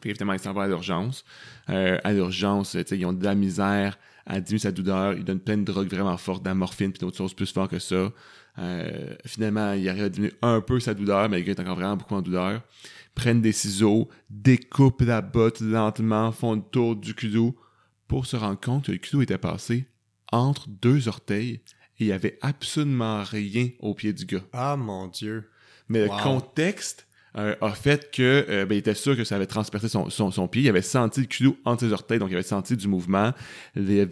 Speaker 2: Puis évidemment, il s'en va à l'urgence. Euh, à l'urgence, ils ont de la misère à diminuer sa douleur. Ils donnent plein de drogues vraiment fortes, de la morphine, puis d'autres choses plus fortes que ça. Euh, finalement, il arrive à diminuer un peu sa douleur, mais le gars est encore vraiment beaucoup en douleur. Prennent des ciseaux, découpent la botte lentement, font le tour du clou pour se rendre compte que le clou était passé entre deux orteils et il y avait absolument rien au pied du gars.
Speaker 1: Ah mon Dieu.
Speaker 2: Mais
Speaker 1: Wow.
Speaker 2: le contexte euh, a fait que euh, ben, il était sûr que ça avait transpercé son, son, son pied. Il avait senti le clou entre ses orteils, donc il avait senti du mouvement. Les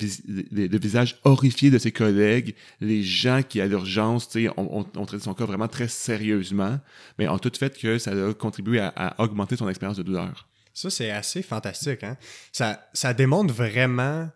Speaker 2: les- le visage horrifié de ses collègues, les gens qui à l'urgence, ont, ont, ont traité son cas vraiment très sérieusement, mais ont tout fait que ça a contribué à, à augmenter son expérience de douleur.
Speaker 1: Ça, c'est assez fantastique. Hein? Ça, ça démontre vraiment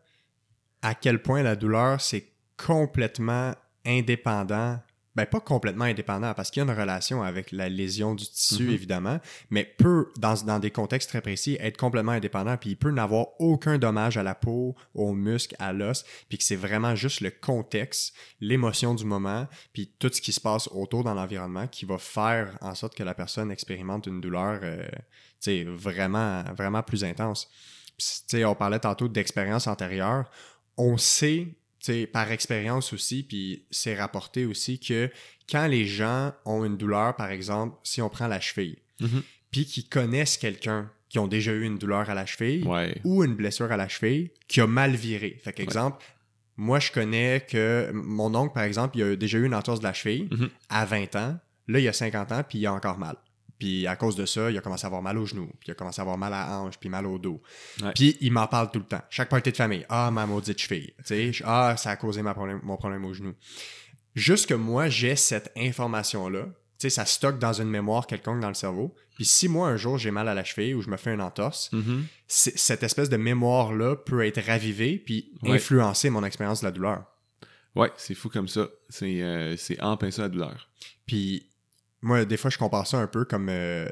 Speaker 1: à quel point la douleur, c'est complètement indépendant. Ben, pas complètement indépendant, parce qu'il y a une relation avec la lésion du tissu,
Speaker 2: Mhm.
Speaker 1: évidemment, mais peut, dans, dans des contextes très précis, être complètement indépendant, puis il peut n'avoir aucun dommage à la peau, aux muscles, à l'os, puis que c'est vraiment juste le contexte, l'émotion du moment, puis tout ce qui se passe autour dans l'environnement qui va faire en sorte que la personne expérimente une douleur euh, tu sais, vraiment, vraiment plus intense. Sais, on parlait tantôt d'expérience antérieure. On sait, sais, par expérience aussi, puis c'est rapporté aussi que quand les gens ont une douleur, par exemple, si on prend la cheville,
Speaker 2: Mhm.
Speaker 1: puis qu'ils connaissent quelqu'un qui ont déjà eu une douleur à la cheville
Speaker 2: Ouais.
Speaker 1: ou une blessure à la cheville qui a mal viré. Fait qu'exemple, moi, je connais que mon oncle, par exemple, il a déjà eu une entorse de la cheville
Speaker 2: Mhm.
Speaker 1: à 20 ans. Là, il a 50 ans, puis il a encore mal. Puis à cause de ça, il a commencé à avoir mal aux genoux, puis il a commencé à avoir mal à la hanche, puis mal au dos.
Speaker 2: Ouais.
Speaker 1: Puis il m'en parle tout le temps. Chaque partie de famille. Ah, ma maudite cheville. Tu sais, ah, ça a causé ma problème, mon problème au genou. Juste que moi, j'ai cette information-là. Tu sais, ça stocke dans une mémoire quelconque dans le cerveau. Puis si moi, un jour, j'ai mal à la cheville ou je me fais une entorse,
Speaker 2: Mhm.
Speaker 1: c'est- cette espèce de mémoire-là peut être ravivée puis
Speaker 2: Ouais.
Speaker 1: influencer mon expérience de la douleur.
Speaker 2: Ouais, c'est fou comme ça. C'est euh, en ça la douleur.
Speaker 1: Puis moi, des fois, je compare ça un peu comme euh,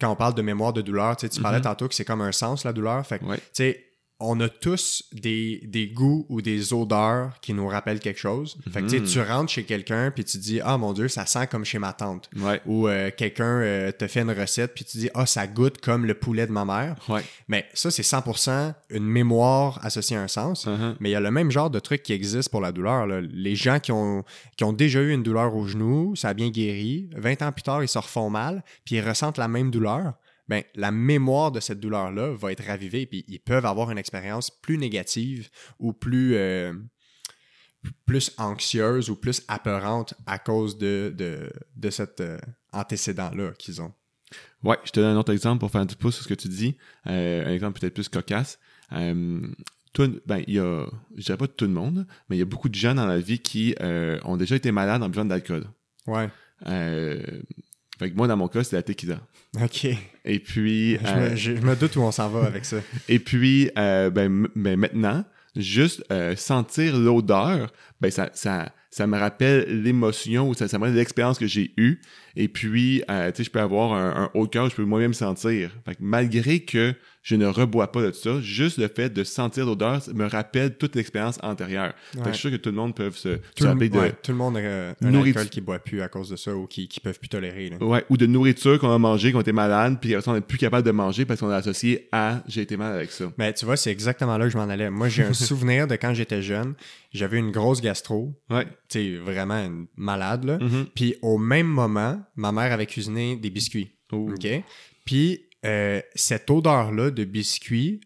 Speaker 1: quand on parle de mémoire de douleur. Tu sais, tu parlais
Speaker 2: Mhm.
Speaker 1: tantôt que c'est comme un sens, la douleur. Fait que,
Speaker 2: Ouais.
Speaker 1: tu sais, on a tous des, des goûts ou des odeurs qui nous rappellent quelque chose. Fait que, tu sais,
Speaker 2: Mhm.
Speaker 1: tu rentres chez quelqu'un puis tu dis « Ah, mon Dieu, ça sent comme chez ma tante.
Speaker 2: Ouais. »
Speaker 1: Ou euh, quelqu'un euh, te fait une recette puis tu dis « Ah, ça goûte comme le poulet de ma mère.
Speaker 2: Ouais. »
Speaker 1: Mais ça, c'est 100% une mémoire associée à un sens.
Speaker 2: Mhm.
Speaker 1: Mais il y a le même genre de truc qui existe pour la douleur. là. Les gens qui ont, qui ont déjà eu une douleur au genou, ça a bien guéri. 20 ans plus tard, ils se refont mal, puis ils ressentent la même douleur. Ben, la mémoire de cette douleur-là va être ravivée, puis ils peuvent avoir une expérience plus négative ou plus, euh, plus anxieuse ou plus apeurante à cause de, de, de cet euh, antécédent-là qu'ils ont.
Speaker 2: Ouais, je te donne un autre exemple pour faire du pouce sur ce que tu dis. Euh, un exemple peut-être plus cocasse. Tout, ben, il y a, je dirais pas tout le monde, mais il y a beaucoup de gens dans la vie qui ont déjà été malades en buvant de l'alcool.
Speaker 1: Ouais.
Speaker 2: Fait que moi, dans mon cas, c'était la tequila.
Speaker 1: OK.
Speaker 2: Et puis,
Speaker 1: Je,
Speaker 2: euh,
Speaker 1: me, je- je me doute où on s'en va avec ça.
Speaker 2: et puis euh, ben, ben, maintenant, juste euh, sentir l'odeur, ben ça, ça, ça me rappelle l'émotion ou ça, ça me rappelle l'expérience que j'ai eue. Et puis, tu sais, je peux avoir un, un haut cœur, je peux moi-même sentir. Fait que malgré que je ne rebois pas de ça, juste le fait de sentir l'odeur me rappelle toute l'expérience antérieure. Fait que je suis sûr que tout le monde peut se,
Speaker 1: Tout
Speaker 2: se
Speaker 1: le,
Speaker 2: rappeler de,
Speaker 1: ouais, tout le monde a un
Speaker 2: Nourriture.
Speaker 1: alcool qui boit plus à cause de ça ou qui, qui peuvent plus tolérer. là.
Speaker 2: Ouais, ou de nourriture qu'on a mangé, qu'on était malade, puis on n'est plus capable de manger parce qu'on a associé à j'ai été mal avec ça.
Speaker 1: Mais tu vois, c'est exactement là que je m'en allais. Moi, j'ai un souvenir de quand j'étais jeune. J'avais une grosse gastro.
Speaker 2: Ouais.
Speaker 1: Tu sais, vraiment une malade, là.
Speaker 2: Mhm.
Speaker 1: Puis au même moment, ma mère avait cuisiné des biscuits. OK? Puis euh, cette odeur-là de biscuits,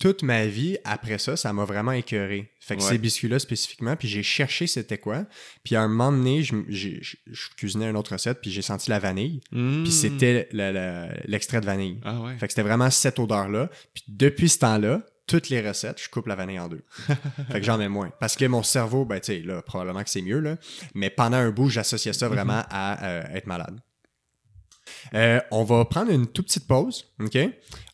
Speaker 1: toute ma vie, après ça, ça m'a vraiment écœuré. Fait que
Speaker 2: Ouais.
Speaker 1: ces biscuits-là spécifiquement, puis j'ai cherché c'était quoi. Puis à un moment donné, je, j'ai- je- je cuisinais une autre recette, puis j'ai senti la vanille. Puis c'était la- la- l'extrait de vanille.
Speaker 2: Ah ouais.
Speaker 1: Fait que c'était vraiment cette odeur-là. Puis depuis ce temps-là, toutes les recettes, je coupe la vanille en deux. fait que j'en mets moins. Parce que mon cerveau, ben tu sais, là, probablement que c'est mieux, là. Mais pendant un bout, j'associais ça vraiment à euh, être malade. Euh, on va prendre une toute petite pause, OK?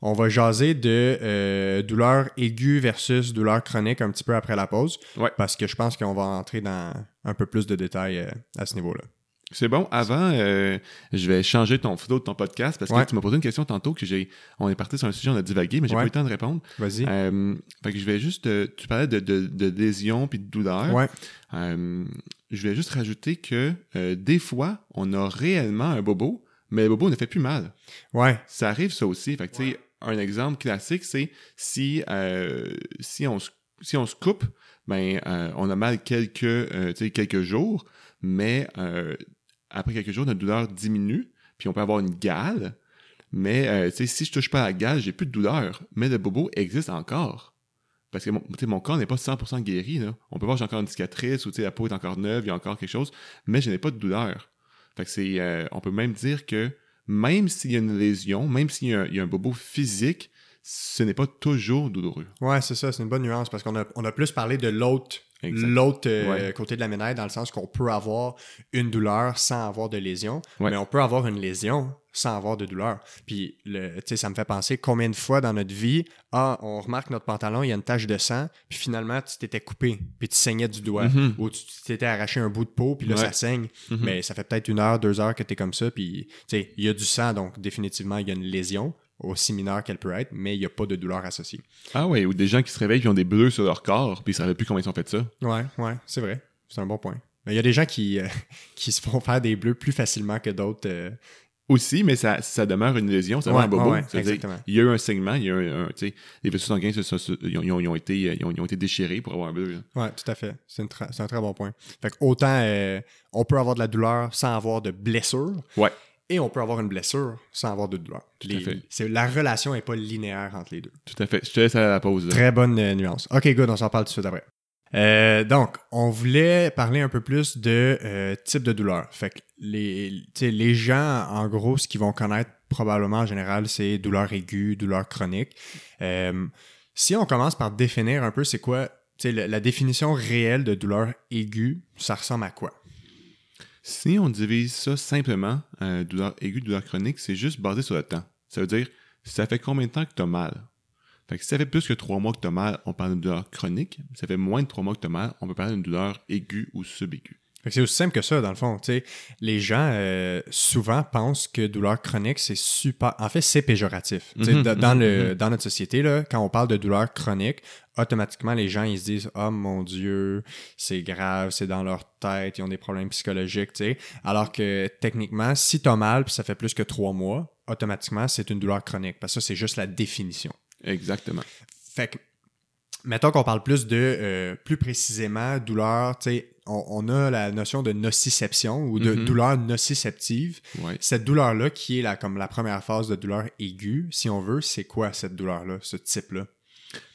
Speaker 1: On va jaser de euh, douleur aiguë versus douleur chronique un petit peu après la pause.
Speaker 2: Ouais.
Speaker 1: Parce que je pense qu'on va entrer dans un peu plus de détails euh, à ce niveau-là.
Speaker 2: C'est bon. Avant, euh, je vais changer ton flow de ton podcast parce que
Speaker 1: Ouais.
Speaker 2: tu m'as posé une question tantôt que j'ai. On est parti sur un sujet, on a divagué, mais j'ai
Speaker 1: Ouais.
Speaker 2: pas eu le temps de répondre.
Speaker 1: Vas-y.
Speaker 2: Euh, fait que je vais juste. euh, tu parlais de, de, de lésions puis de douleur.
Speaker 1: ouais.
Speaker 2: Je vais juste rajouter que des fois, on a réellement un bobo, mais le bobo ne fait plus mal.
Speaker 1: Ouais.
Speaker 2: Ça arrive ça aussi. Fait que, un exemple classique, c'est si, euh, si, on, se- si on se coupe, ben, euh, on a mal quelques, euh, quelques jours, mais après quelques jours, notre douleur diminue, puis on peut avoir une gale. Mais si je touche pas à la gale, j'ai plus de douleur. Mais le bobo existe encore. Parce que mon, mon corps n'est pas 100% guéri. Là. On peut voir que j'ai encore une cicatrice ou la peau est encore neuve, il y a encore quelque chose, mais je n'ai pas de douleur. Fait que c'est, euh, on peut même dire que même s'il y a une lésion, même s'il y a un, il y a un bobo physique, ce n'est pas toujours douloureux.
Speaker 1: Ouais, c'est ça, c'est une bonne nuance parce qu'on a, on a plus parlé de l'autre euh,
Speaker 2: Ouais.
Speaker 1: côté de la médaille dans le sens qu'on peut avoir une douleur sans avoir de lésion,
Speaker 2: Ouais.
Speaker 1: mais on peut avoir une lésion sans avoir de douleur. Puis, le- tu sais, ça me fait penser combien de fois dans notre vie, ah, on remarque notre pantalon, il y a une tache de sang, puis finalement, tu t'étais coupé, puis tu saignais du doigt,
Speaker 2: Mhm.
Speaker 1: ou tu t'étais arraché un bout de peau, puis là,
Speaker 2: Ouais.
Speaker 1: ça saigne.
Speaker 2: Mhm.
Speaker 1: Mais ça fait peut-être une heure, deux heures que tu es comme ça, puis, tu sais, il y a du sang, donc définitivement, il y a une lésion, aussi mineure qu'elle peut être, mais il n'y a pas de douleur associée.
Speaker 2: Ah ouais, ou des gens qui se réveillent et ont des bleus sur leur corps, puis ils ne savaient plus comment ils ont fait ça.
Speaker 1: Ouais, ouais, c'est vrai. C'est un bon point. Mais il y a des gens qui, euh, qui se font faire des bleus plus facilement que d'autres. euh,
Speaker 2: Aussi, mais ça, ça demeure une lésion,
Speaker 1: Ouais,
Speaker 2: vraiment un bobo.
Speaker 1: ouais, exactement.
Speaker 2: Il y a eu un saignement, il y a eu un, tu sais, les vaisseaux sanguins ils, ont, ils ont- été, ils, ont, ils ont été déchirés pour avoir un là.
Speaker 1: Ouais, tout à fait. C'est, un très bon point. Fait que autant euh, on peut avoir de la douleur sans avoir de blessure,
Speaker 2: Ouais.
Speaker 1: et on peut avoir une blessure sans avoir de douleur.
Speaker 2: Tout à fait.
Speaker 1: c'est, la relation n'est pas linéaire entre les deux.
Speaker 2: Tout à fait. Je te laisse à la pause. là.
Speaker 1: Très bonne euh, nuance. OK, good, on s'en parle tout de suite après. Euh, donc, on voulait parler un peu plus de euh, type de douleur. Fait que les, les gens, en gros, ce qu'ils vont connaître probablement en général, c'est douleur aiguë, douleur chronique. Euh, si on commence par définir un peu c'est quoi, la, la définition réelle de douleur aiguë, ça ressemble à quoi?
Speaker 2: Si on divise ça simplement, douleur aiguë, douleur chronique, c'est juste basé sur le temps. Ça veut dire, ça fait combien de temps que tu as mal? Fait que si ça fait plus que trois mois que tu as mal, on parle d'une douleur chronique. Si ça fait moins de trois mois que tu as mal, on peut parler d'une douleur aiguë ou subaiguë.
Speaker 1: Fait que C'est aussi simple que ça, dans le fond. Tu sais, les gens, euh, souvent, pensent que douleur chronique, c'est super... En fait, c'est péjoratif.
Speaker 2: Mhm,
Speaker 1: dans,
Speaker 2: mhm,
Speaker 1: le, dans notre société, là, quand on parle de douleur chronique, automatiquement, les gens, ils se disent « Oh mon Dieu, c'est grave, c'est dans leur tête, ils ont des problèmes psychologiques. » tu sais. Alors que, techniquement, si tu as mal puis ça fait plus que trois mois, automatiquement, c'est une douleur chronique. Parce que ça, c'est juste la définition.
Speaker 2: Exactement.
Speaker 1: Fait que, mettons qu'on parle plus de, euh, plus précisément, douleur, tu sais, on, on a la notion de nociception ou de
Speaker 2: Mhm.
Speaker 1: douleur nociceptive.
Speaker 2: Ouais.
Speaker 1: Cette douleur-là, qui est la, comme la première phase de douleur aiguë, si on veut, c'est quoi cette douleur-là, ce type-là?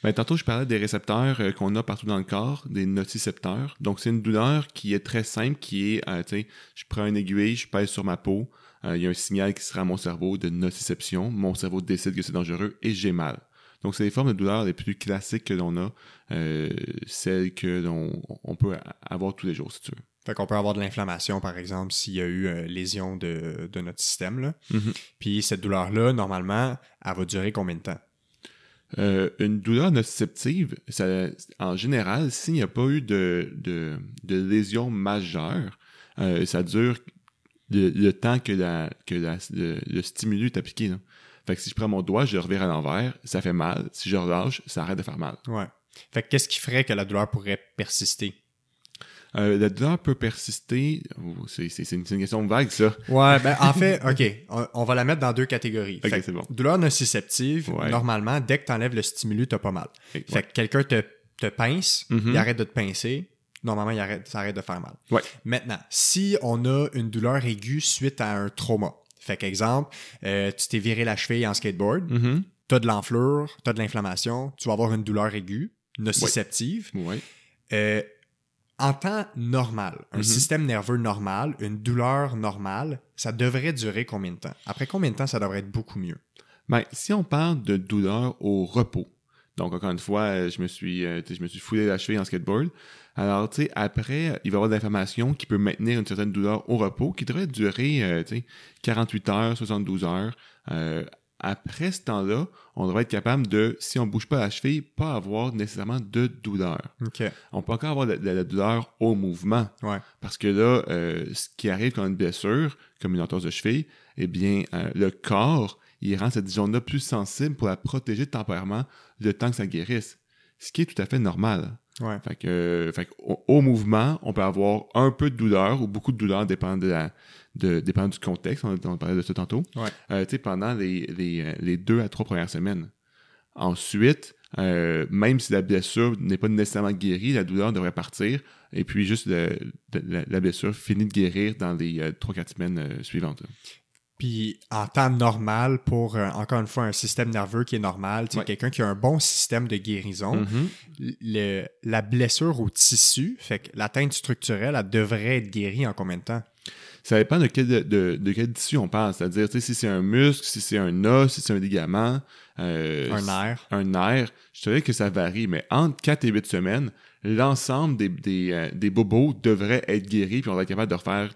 Speaker 2: Ben, tantôt, je parlais des récepteurs euh, qu'on a partout dans le corps, des nocicepteurs. Donc, c'est une douleur qui est très simple, qui est, euh, tu sais, je prends une aiguille, je pèse sur ma peau, euh, il y a un signal qui sera à mon cerveau de nociception, mon cerveau décide que c'est dangereux et j'ai mal. Donc, c'est les formes de douleur les plus classiques que l'on a, euh, celles que l'on on peut avoir tous les jours, si tu veux.
Speaker 1: Fait qu'on peut avoir de l'inflammation, par exemple, s'il y a eu euh, lésion de, de notre système. Là.
Speaker 2: Mhm.
Speaker 1: Puis cette douleur-là, normalement, elle va durer combien de temps?
Speaker 2: Euh, une douleur nociceptive, ça, en général, s'il n'y a pas eu de, de, de lésion majeure, euh, ça dure le, le temps que, la, que la- le, le stimulus est appliqué. là. Fait que si je prends mon doigt, je le revire à l'envers, ça fait mal. Si je relâche, ça arrête de faire mal.
Speaker 1: Ouais. Fait que qu'est-ce qui ferait que la douleur pourrait persister?
Speaker 2: Euh, la douleur peut persister. Oh, c'est une, question vague, ça.
Speaker 1: Ouais, ben en fait, OK, on, on va la mettre dans deux catégories.
Speaker 2: Ok,
Speaker 1: Fait que
Speaker 2: bon.
Speaker 1: Douleur nociceptive,
Speaker 2: Ouais.
Speaker 1: normalement, dès que tu enlèves le stimulus, t'as pas mal. Fait que quelqu'un te, te pince, il arrête de te pincer, normalement, il arrête, ça arrête de faire mal.
Speaker 2: Ouais.
Speaker 1: Maintenant, si on a une douleur aiguë suite à un trauma, fait qu'exemple, euh, tu t'es viré la cheville en skateboard,
Speaker 2: Mhm.
Speaker 1: tu as de l'enflure, tu as de l'inflammation, tu vas avoir une douleur aiguë, nociceptive. Euh, en temps normal, un
Speaker 2: Mhm.
Speaker 1: système nerveux normal, une douleur normale, ça devrait durer combien de temps? Après combien de temps ça devrait être beaucoup mieux?
Speaker 2: Ben, si on parle de douleur au repos, donc encore une fois, euh, je me suis, je me suis foulé la cheville en skateboard. Alors, tu sais, après, il va y avoir de l'inflammation qui peut maintenir une certaine douleur au repos, qui devrait durer, euh, tu sais, 48 heures, 72 heures. Euh, après ce temps-là, on devrait être capable de, si on bouge pas la cheville, pas avoir nécessairement de douleur.
Speaker 1: OK.
Speaker 2: On peut encore avoir de, de la douleur au mouvement.
Speaker 1: Ouais.
Speaker 2: Parce que là, euh, ce qui arrive quand on a une blessure, comme une entorse de cheville, eh bien, euh, le corps, il rend cette zone-là plus sensible pour la protéger temporairement le temps que ça guérisse. Ce qui est tout à fait normal.
Speaker 1: Ouais.
Speaker 2: Fait que, euh, fait que au, au mouvement, on peut avoir un peu de douleur ou beaucoup de douleur dépendant, de la, de, dépendant du contexte. On, on parlait de ça tantôt.
Speaker 1: Ouais.
Speaker 2: Euh, tu sais, pendant les, les, euh, les deux à trois premières semaines. Ensuite, euh, même si la blessure n'est pas nécessairement guérie, la douleur devrait partir. Et puis, juste le- de- la, la blessure finit de guérir dans les euh, trois, quatre semaines euh, suivantes.
Speaker 1: Puis en temps normal, pour euh, encore une fois un système nerveux qui est normal, tu sais,
Speaker 2: Ouais.
Speaker 1: quelqu'un qui a un bon système de guérison,
Speaker 2: Mhm.
Speaker 1: le- la blessure au tissu, fait que l'atteinte structurelle, elle devrait être guérie en combien de temps?
Speaker 2: Ça dépend de quel, de, de, de quel tissu on parle. C'est-à-dire, si c'est un muscle, si c'est un os, si c'est un ligament, euh,
Speaker 1: Un nerf.
Speaker 2: un nerf, je te dirais que ça varie, mais entre 4 et 8 semaines, l'ensemble des, des, euh, des bobos devraient être guéris, puis on va être capable de refaire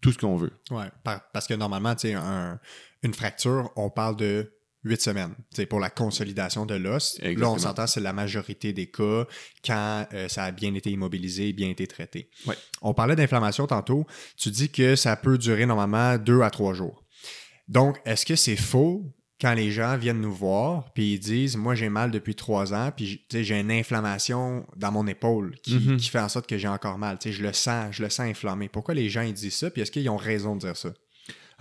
Speaker 2: tout ce qu'on veut.
Speaker 1: Ouais, par- parce que normalement, tu sais, un- une fracture, on parle de huit semaines, sais, pour la consolidation de l'os. Là, on s'entend, c'est la majorité des cas quand euh, ça a bien été immobilisé, bien été traité.
Speaker 2: Ouais.
Speaker 1: On parlait d'inflammation tantôt. Tu dis que ça peut durer normalement deux à trois jours. Donc, est-ce que c'est faux? Quand les gens viennent nous voir puis ils disent moi j'ai mal depuis trois ans puis j'ai une inflammation dans mon épaule qui,
Speaker 2: Mhm.
Speaker 1: qui fait en sorte que j'ai encore mal je le sens je le sens inflammé pourquoi les gens ils disent ça puis est-ce qu'ils ont raison de dire ça?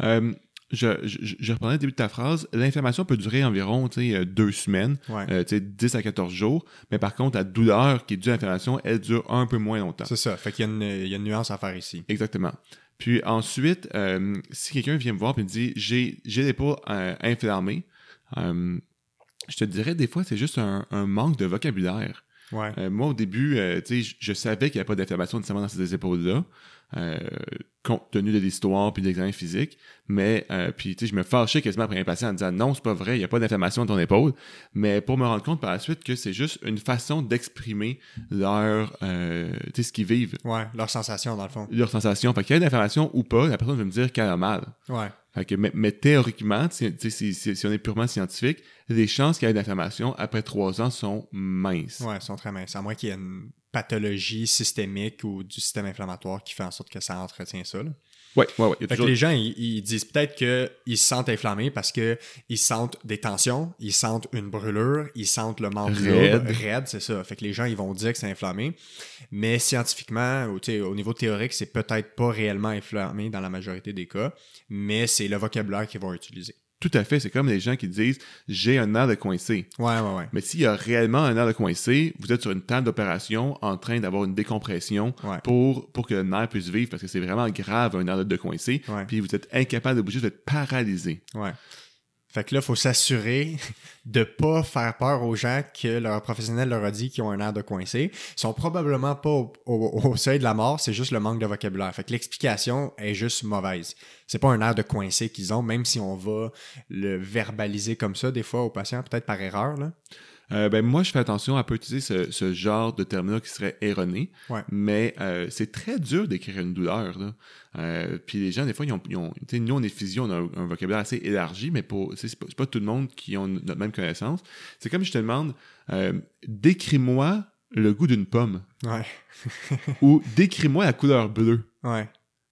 Speaker 2: Euh, je, je, je reprenais le début de ta phrase. L'inflammation peut durer environ euh, deux semaines,
Speaker 1: ouais
Speaker 2: euh, tu sais, 10 à 14 jours, mais par contre, la douleur qui est due à l'inflammation, elle dure un peu moins longtemps.
Speaker 1: c'est ça fait qu'il y a une, il y a une nuance à faire ici
Speaker 2: Exactement. Puis ensuite, euh, si quelqu'un vient me voir et me dit j'ai j'ai l'épaule euh, inflammée, euh, je te dirais des fois c'est juste un, un manque de vocabulaire.
Speaker 1: ouais
Speaker 2: moi au début, je savais qu'il n'y avait pas d'inflammation nécessairement dans ces épaules-là, euh, compte tenu de l'histoire puis de l'examen physique. Mais euh, puis tu sais, je me fâchais quasiment après un patient en disant non, c'est pas vrai, il n'y a pas d'inflammation dans ton épaule. Mais pour me rendre compte par la suite que c'est juste une façon d'exprimer leur, euh, tu sais, ce qu'ils vivent
Speaker 1: ouais leur sensation dans le fond
Speaker 2: leur sensation. Fait qu'il y a une inflammation ou pas, la personne va me dire qu'elle a mal.
Speaker 1: ouais
Speaker 2: Fait que, mais, mais théoriquement, si, si- si on est purement scientifique, les chances qu'il y ait une inflammation après trois ans sont minces.
Speaker 1: ouais sont très minces à moins qu'il y ait une pathologie systémique ou du système inflammatoire qui fait en sorte que ça entretient ça là. Fait que
Speaker 2: toujours-
Speaker 1: les gens, ils, ils disent peut-être qu'ils se sentent inflammés parce que ils sentent des tensions, ils sentent une brûlure, ils sentent le membre
Speaker 2: Raide.
Speaker 1: c'est ça. Fait que les gens, ils vont dire que c'est inflammé. Mais scientifiquement, au niveau théorique, c'est peut-être pas réellement inflammé dans la majorité des cas, mais c'est le vocabulaire qu'ils vont utiliser.
Speaker 2: Tout à fait. C'est comme les gens qui disent j'ai un nerf de coincé.
Speaker 1: Ouais, ouais, ouais.
Speaker 2: Mais s'il y a réellement un nerf de coincé, vous êtes sur une table d'opération en train d'avoir une décompression
Speaker 1: Ouais.
Speaker 2: pour, pour que le nerf puisse vivre parce que c'est vraiment grave un nerf de coincé.
Speaker 1: Ouais.
Speaker 2: Puis vous êtes incapable de bouger, vous êtes paralysé.
Speaker 1: Ouais. Fait que là, il faut s'assurer de pas faire peur aux gens que leur professionnel leur a dit qu'ils ont un air de coincé. Ils sont probablement pas au, seuil de la mort, c'est juste le manque de vocabulaire. Fait que l'explication est juste mauvaise. C'est pas un air de coincé qu'ils ont, même si on va le verbaliser comme ça des fois aux patients, peut-être par erreur.
Speaker 2: Euh, ben, moi, je fais attention à pas utiliser ce, ce genre de terme-là qui serait erroné.
Speaker 1: Ouais.
Speaker 2: Mais euh, c'est très dur d'écrire une douleur. Là. Euh, puis les gens, des fois, ils ont, ils nous, on est physio, on a un, un vocabulaire assez élargi, mais c'est pas, pas tout le monde qui ont notre même connaissance. C'est comme je te demande, décris-moi le goût d'une pomme
Speaker 1: Ouais.
Speaker 2: ou décris-moi la couleur bleue.
Speaker 1: Ouais.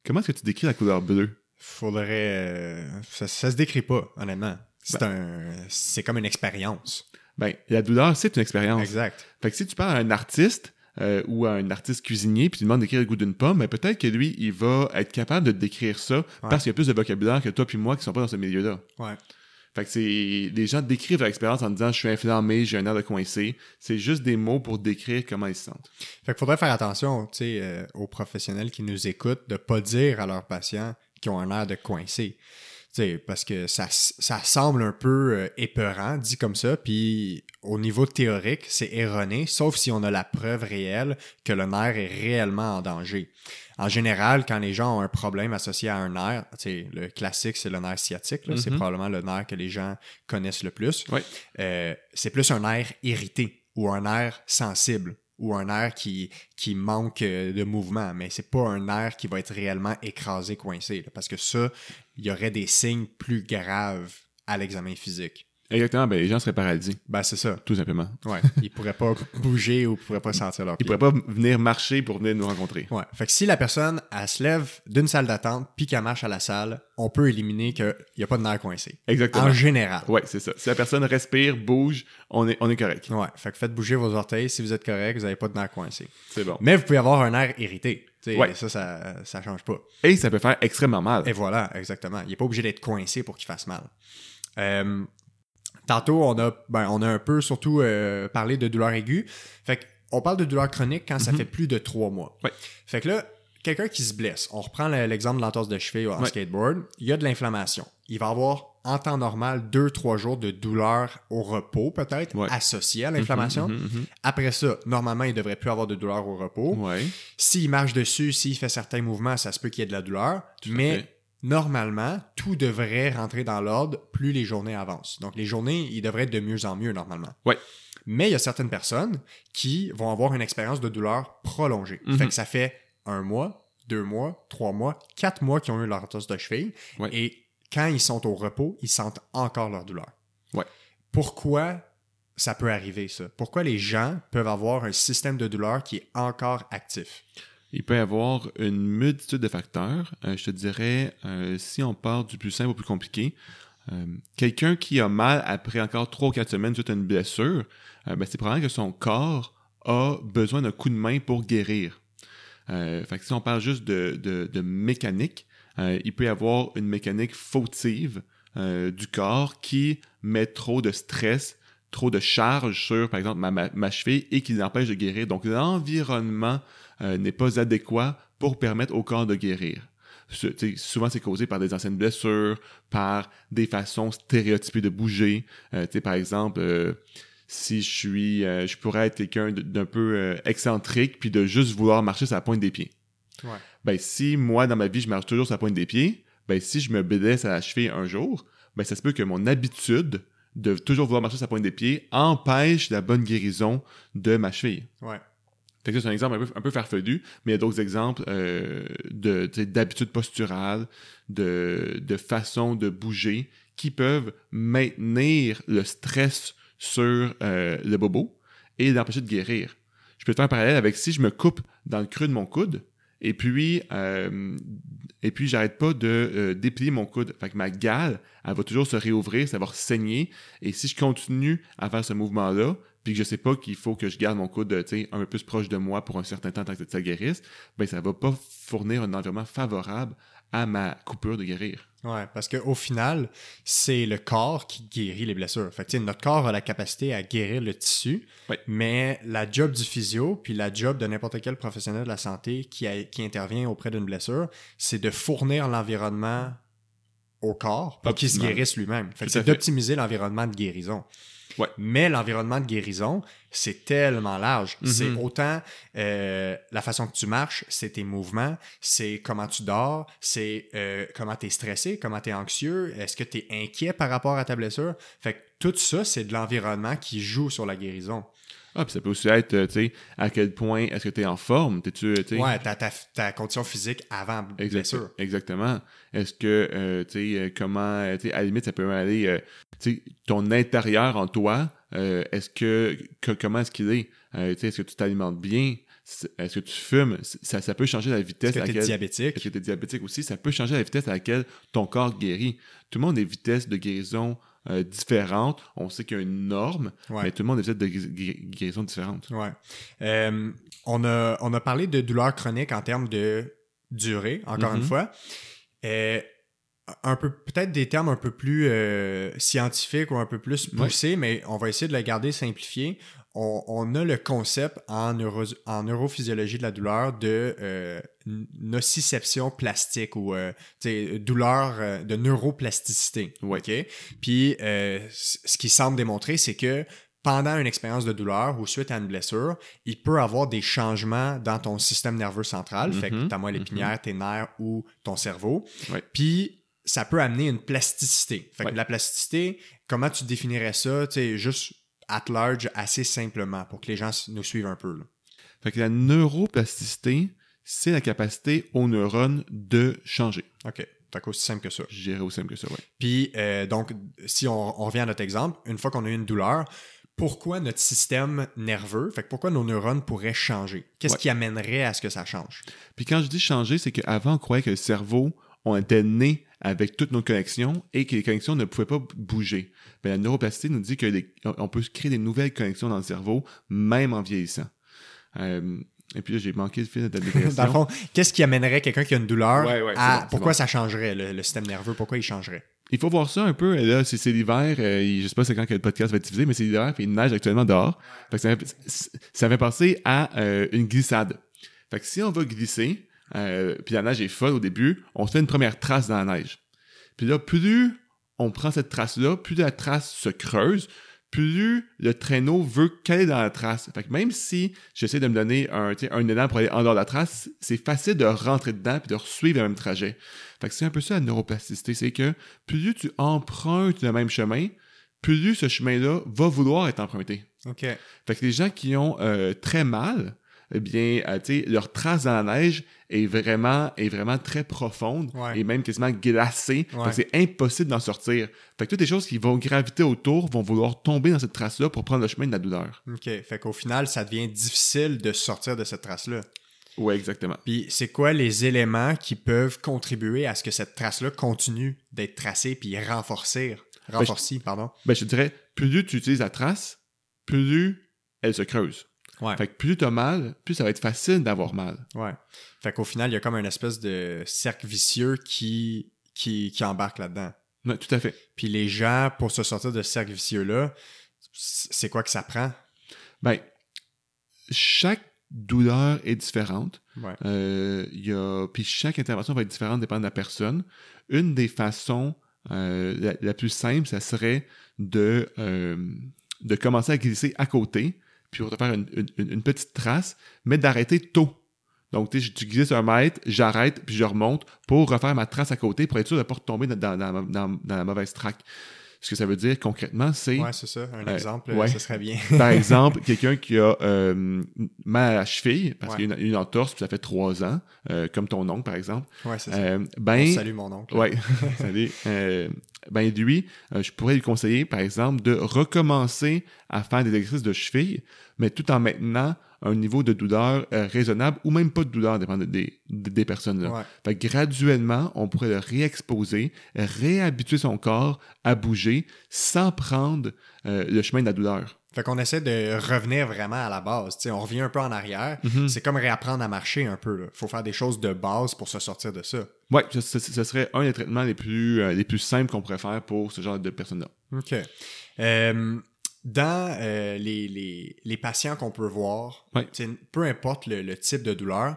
Speaker 2: Comment est-ce que tu décris la couleur bleue?
Speaker 1: Faudrait. ça, ça se décrit pas, honnêtement. C'est un. C'est comme une expérience.
Speaker 2: Ben, la douleur, c'est une expérience.
Speaker 1: Exact.
Speaker 2: Fait que si tu parles à un artiste euh, ou à un artiste cuisinier puis tu lui demandes d'écrire le goût d'une pomme, ben peut-être que lui, il va être capable de décrire ça parce qu'il y a plus de vocabulaire que toi puis moi qui sont pas dans ce milieu-là.
Speaker 1: Ouais.
Speaker 2: Fait que c'est les gens décrivent leur expérience en disant je suis inflammé, j'ai un air de coincé. C'est juste des mots pour décrire comment ils se sentent.
Speaker 1: Fait qu'il faudrait faire attention, euh, aux professionnels qui nous écoutent de pas dire à leurs patients qu'ils ont un air de coincé. Tu sais, parce que ça, ça semble un peu euh, épeurant, dit comme ça, puis au niveau théorique, c'est erroné, sauf si on a la preuve réelle que le nerf est réellement en danger. En général, quand les gens ont un problème associé à un nerf, tu sais, le classique, c'est le nerf sciatique, là, c'est
Speaker 2: Mhm.
Speaker 1: probablement le nerf que les gens connaissent le plus.
Speaker 2: Ouais.
Speaker 1: Euh, c'est plus un nerf irrité ou un nerf sensible ou un nerf qui, manque euh, de mouvement, mais c'est pas un nerf qui va être réellement écrasé, coincé, parce que ça, il y aurait des signes plus graves à l'examen physique.
Speaker 2: Exactement, ben les gens seraient paralysés,
Speaker 1: Ben, c'est ça.
Speaker 2: tout simplement.
Speaker 1: Ouais. Ils pourraient pas bouger ou ils pourraient pas sentir leur
Speaker 2: Ils
Speaker 1: pied.
Speaker 2: pourraient pas venir marcher pour venir nous rencontrer.
Speaker 1: Ouais. Fait que si la personne, elle se lève d'une salle d'attente puis qu'elle marche à la salle, on peut éliminer qu'il n'y a pas de nerf coincé.
Speaker 2: Exactement.
Speaker 1: En général.
Speaker 2: Ouais, c'est ça. Si la personne respire, bouge, on est, on est correct.
Speaker 1: Ouais. Fait que faites bouger vos orteils. Si vous êtes correct, vous n'avez pas de nerf coincé.
Speaker 2: C'est bon.
Speaker 1: Mais vous pouvez avoir un nerf irrité.
Speaker 2: Ouais.
Speaker 1: Ça, ça, ça change pas.
Speaker 2: Et ça peut faire extrêmement mal.
Speaker 1: Et voilà, exactement. Il n'est pas obligé d'être coincé pour qu'il fasse mal. Euh, tantôt, on a, ben, on a un peu surtout euh, parlé de douleur aiguë. Fait que, on parle de douleur chronique quand ça fait plus de trois mois.
Speaker 2: Ouais.
Speaker 1: Fait que là, quelqu'un qui se blesse, on reprend le- l'exemple de l'entorse de cheville en
Speaker 2: Ouais.
Speaker 1: skateboard, il y a de l'inflammation. Il va avoir, en temps normal, deux, trois jours de douleur au repos, peut-être,
Speaker 2: Ouais.
Speaker 1: associée à l'inflammation.
Speaker 2: Mhm, mhm,
Speaker 1: Après ça, normalement, il devrait plus avoir de douleur au repos.
Speaker 2: mhm. Ouais.
Speaker 1: S'il marche dessus, s'il fait certains mouvements, ça se peut qu'il y ait de la douleur.
Speaker 2: Tout
Speaker 1: mais. Normalement, tout devrait rentrer dans l'ordre plus les journées avancent. Donc, les journées, ils devraient être de mieux en mieux normalement. Mais il y a certaines personnes qui vont avoir une expérience de douleur prolongée.
Speaker 2: Mhm.
Speaker 1: Fait que ça fait un mois, deux mois, trois mois, quatre mois qu'ils ont eu leur entorse de cheville. Et quand ils sont au repos, ils sentent encore leur douleur. Pourquoi ça peut arriver, ça? Pourquoi les gens peuvent avoir un système de douleur qui est encore actif?
Speaker 2: Il peut y avoir une multitude de facteurs. Euh, je te dirais, euh, si on part du plus simple au plus compliqué, euh, quelqu'un qui a mal après encore 3 ou 4 semaines suite une blessure, ben, c'est probablement que son corps a besoin d'un coup de main pour guérir. Si on parle juste de, mécanique, il peut y avoir une mécanique fautive du corps qui met trop de stress, trop de charge sur, par exemple, ma, ma, ma cheville et qui l'empêche de guérir. Donc, l'environnement euh, n'est pas adéquat pour permettre au corps de guérir. Ce- souvent, c'est causé par des anciennes blessures, par des façons stéréotypées de bouger. Euh, par exemple, euh, si je suis, je pourrais être quelqu'un d'un peu excentrique, puis de juste vouloir marcher sur la pointe des pieds.
Speaker 1: Ouais.
Speaker 2: Ben, si moi, dans ma vie, je marche toujours sur la pointe des pieds, ben, si je me blesse à la cheville un jour, ben, ça se peut que mon habitude de toujours vouloir marcher sur la pointe des pieds empêche la bonne guérison de ma cheville.
Speaker 1: Ouais.
Speaker 2: Fait que ça, c'est un exemple un peu, un peu farfelu, mais il y a d'autres exemples euh, de, d'habitudes posturales, de, de façons de bouger qui peuvent maintenir le stress sur euh, le bobo et l'empêcher de guérir. Je peux te faire un parallèle avec si je me coupe dans le creux de mon coude et puis euh, et puis j'arrête pas de euh, déplier mon coude. Fait que ma gale, elle va toujours se réouvrir, ça va saigner. Et si je continue à faire ce mouvement-là, puis que je sais pas qu'il faut que je garde mon coude un peu plus proche de moi pour un certain temps tant que ça guérisse, ben ça va pas fournir un environnement favorable à ma coupure de guérir.
Speaker 1: Ouais, parce qu'au final, c'est le corps qui guérit les blessures. Fait que, notre corps a la capacité à guérir le tissu,
Speaker 2: Ouais.
Speaker 1: mais la job du physio, puis la job de n'importe quel professionnel de la santé qui, a- qui intervient auprès d'une blessure, c'est de fournir l'environnement au corps pour qu'il se guérisse lui-même. Fait que c'est d'optimiser l'environnement de guérison.
Speaker 2: Ouais.
Speaker 1: Mais l'environnement de guérison, c'est tellement large.
Speaker 2: Mhm.
Speaker 1: C'est autant euh, la façon que tu marches, c'est tes mouvements, c'est comment tu dors, c'est euh, comment tu es stressé, comment tu es anxieux, est-ce que tu es inquiet par rapport à ta blessure? Fait que tout ça, c'est de l'environnement qui joue sur la guérison.
Speaker 2: Ah, puis ça peut aussi être, euh, tu sais, à quel point est-ce que tu es en forme? T'es-tu, tu sais,
Speaker 1: Ouais, ta, ta, ta condition physique avant
Speaker 2: Exact-
Speaker 1: blessure.
Speaker 2: Exactement. Est-ce que, euh, tu sais, euh, comment, euh, tu sais, à la limite, ça peut aller, euh, tu sais, ton intérieur en toi, euh, est-ce que, que- comment est-ce qu'il est? Euh, tu sais, est-ce que tu t'alimentes bien? Est-ce que tu fumes? Ça, ça peut changer la vitesse
Speaker 1: Est-ce
Speaker 2: à
Speaker 1: que tu es
Speaker 2: laquelle...
Speaker 1: diabétique?
Speaker 2: Est-ce que tu es diabétique aussi? Ça peut changer la vitesse à laquelle ton corps guérit. Tout le monde a des vitesses de guérison euh, différentes. On sait qu'il y a une norme,
Speaker 1: Ouais.
Speaker 2: mais tout le monde a des vitesses de différentes.
Speaker 1: Ouais. Euh, on, a, on a parlé de douleurs chroniques en termes de durée, encore
Speaker 2: Mhm.
Speaker 1: une fois. Euh, un peu, peut-être des termes un peu plus euh, scientifiques ou un peu plus
Speaker 2: Ouais.
Speaker 1: poussés, mais on va essayer de le garder simplifié. On, on a le concept en, neuro, en neurophysiologie de la douleur de euh, nociception plastique ou euh, douleur euh, de neuroplasticité.
Speaker 2: Ouais.
Speaker 1: Puis euh, ce qui semble démontrer, c'est que pendant une expérience de douleur ou suite à une blessure, il peut avoir des changements dans ton système nerveux central, fait que
Speaker 2: Mhm,
Speaker 1: ta moelle épinière, tes nerfs ou ton cerveau.
Speaker 2: Ouais.
Speaker 1: Puis ça peut amener une plasticité. Fait que
Speaker 2: Ouais.
Speaker 1: la plasticité, comment tu définirais ça, juste at large, assez simplement, pour que les gens nous suivent un peu. là.
Speaker 2: Fait que la neuroplasticité, c'est la capacité aux neurones de changer.
Speaker 1: OK. C'est aussi simple que ça.
Speaker 2: Je dirais aussi simple que ça, ouais.
Speaker 1: Puis, euh, donc, si on, on revient à notre exemple, une fois qu'on a eu une douleur, pourquoi notre système nerveux, fait que pourquoi nos neurones pourraient changer? Qu'est-ce
Speaker 2: Ouais.
Speaker 1: qui amènerait à ce que ça change?
Speaker 2: Puis quand je dis changer, c'est qu'avant, on croyait que le cerveau, on était né avec toutes nos connexions et que les connexions ne pouvaient pas bouger. Mais la neuroplasticité nous dit qu'on peut créer des nouvelles connexions dans le cerveau, même en vieillissant. Euh, et puis là, j'ai manqué le fil de ta dépression.
Speaker 1: Dans le fond, qu'est-ce qui amènerait quelqu'un qui a une douleur
Speaker 2: Ouais, ouais, c'est
Speaker 1: à
Speaker 2: bon,
Speaker 1: pourquoi
Speaker 2: bon.
Speaker 1: ça changerait le, le système nerveux? Pourquoi il changerait?
Speaker 2: Il faut voir ça un peu. Là, c'est c'est l'hiver. euh, je sais pas c'est quand que le podcast va être diffusé, mais c'est l'hiver, puis il neige actuellement dehors. Fait que ça, fait, ça fait penser à euh, une glissade. Fait que si on va glisser, euh, puis la neige est folle au début, on se fait une première trace dans la neige. Puis là, plus on prend cette trace-là, plus la trace se creuse, plus le traîneau veut caler dans la trace. Fait que même si j'essaie de me donner un, un élan pour aller en dehors de la trace, c'est facile de rentrer dedans puis de suivre le même trajet. Fait que c'est un peu ça la neuroplasticité, c'est que plus tu empruntes le même chemin, plus ce chemin-là va vouloir être emprunté.
Speaker 1: OK.
Speaker 2: Fait que les gens qui ont euh, très mal, eh bien, euh, tu sais, leur trace dans la neige est vraiment, est vraiment très profonde
Speaker 1: Ouais.
Speaker 2: et même quasiment glacée.
Speaker 1: Ouais.
Speaker 2: c'est impossible d'en sortir. Fait que toutes les choses qui vont graviter autour vont vouloir tomber dans cette trace-là pour prendre le chemin de la douleur.
Speaker 1: OK. Fait qu'au final, ça devient difficile de sortir de cette trace-là.
Speaker 2: Ouais, exactement.
Speaker 1: Puis c'est quoi les éléments qui peuvent contribuer à ce que cette trace-là continue d'être tracée puis renforcer, renforcée, pardon?
Speaker 2: Ben, je te dirais, plus tu utilises la trace, plus elle se creuse.
Speaker 1: Ouais.
Speaker 2: Fait que plus tu as mal, plus ça va être facile d'avoir mal.
Speaker 1: Ouais. Fait qu'au final, il y a comme un espèce de cercle vicieux qui, qui, qui embarque là-dedans.
Speaker 2: Ouais, tout à fait.
Speaker 1: Puis les gens, pour se sortir de ce cercle vicieux-là, c'est quoi que ça prend?
Speaker 2: Ben, chaque douleur est différente.
Speaker 1: Ouais.
Speaker 2: Euh, y a, puis chaque intervention va être différente dépendant de la personne. Une des façons euh, la, la plus simple, ça serait de, euh, de commencer à glisser à côté, puis pour faire une, petite trace, mais d'arrêter tôt. Donc, tu glisses un mètre, j'arrête, puis je remonte pour refaire ma trace à côté pour être sûr de ne pas retomber dans- dans la mauvaise traque. Ce que ça veut dire concrètement, c'est
Speaker 1: Ouais, c'est ça. Un
Speaker 2: Euh,
Speaker 1: exemple,
Speaker 2: ouais.
Speaker 1: ce serait bien.
Speaker 2: par exemple, quelqu'un qui a euh, mal à la cheville, parce
Speaker 1: Ouais.
Speaker 2: qu'il a une, une entorse, puis ça fait trois ans, euh, comme ton oncle, par exemple,
Speaker 1: Ouais, c'est ça.
Speaker 2: euh, ben,
Speaker 1: salue mon oncle.
Speaker 2: ouais, salut. Euh, ben lui, euh, je pourrais lui conseiller, par exemple, de recommencer à faire des exercices de cheville, mais tout en maintenant un niveau de douleur euh, raisonnable ou même pas de douleur, dépend de- des, des, personnes là.
Speaker 1: Ouais.
Speaker 2: Fait que graduellement, on pourrait le réexposer, réhabituer son corps à bouger sans prendre euh, le chemin de la douleur.
Speaker 1: Fait qu'on essaie de revenir vraiment à la base. Tu sais, on revient un peu en arrière.
Speaker 2: Mhm.
Speaker 1: C'est comme réapprendre à marcher un peu. Il faut faire des choses de base pour se sortir de ça.
Speaker 2: Ouais, ce, ce- ce serait un des traitements les plus, euh, les plus simples qu'on pourrait faire pour ce genre de personnes-là.
Speaker 1: OK. Euh, dans euh, les, les, les patients qu'on peut voir, peu importe le, le type de douleur,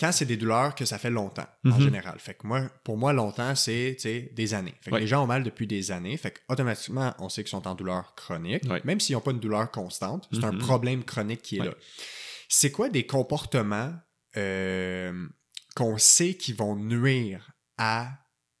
Speaker 1: quand c'est des douleurs que ça fait longtemps, en
Speaker 2: Mhm.
Speaker 1: général. Fait que moi, pour moi, longtemps, c'est des années. Fait que les gens ont mal depuis des années. Fait que automatiquement, on sait qu'ils sont en douleur chronique, même s'ils n'ont pas une douleur constante. C'est un
Speaker 2: Mhm.
Speaker 1: problème chronique qui est là. C'est quoi des comportements euh, qu'on sait qui vont nuire à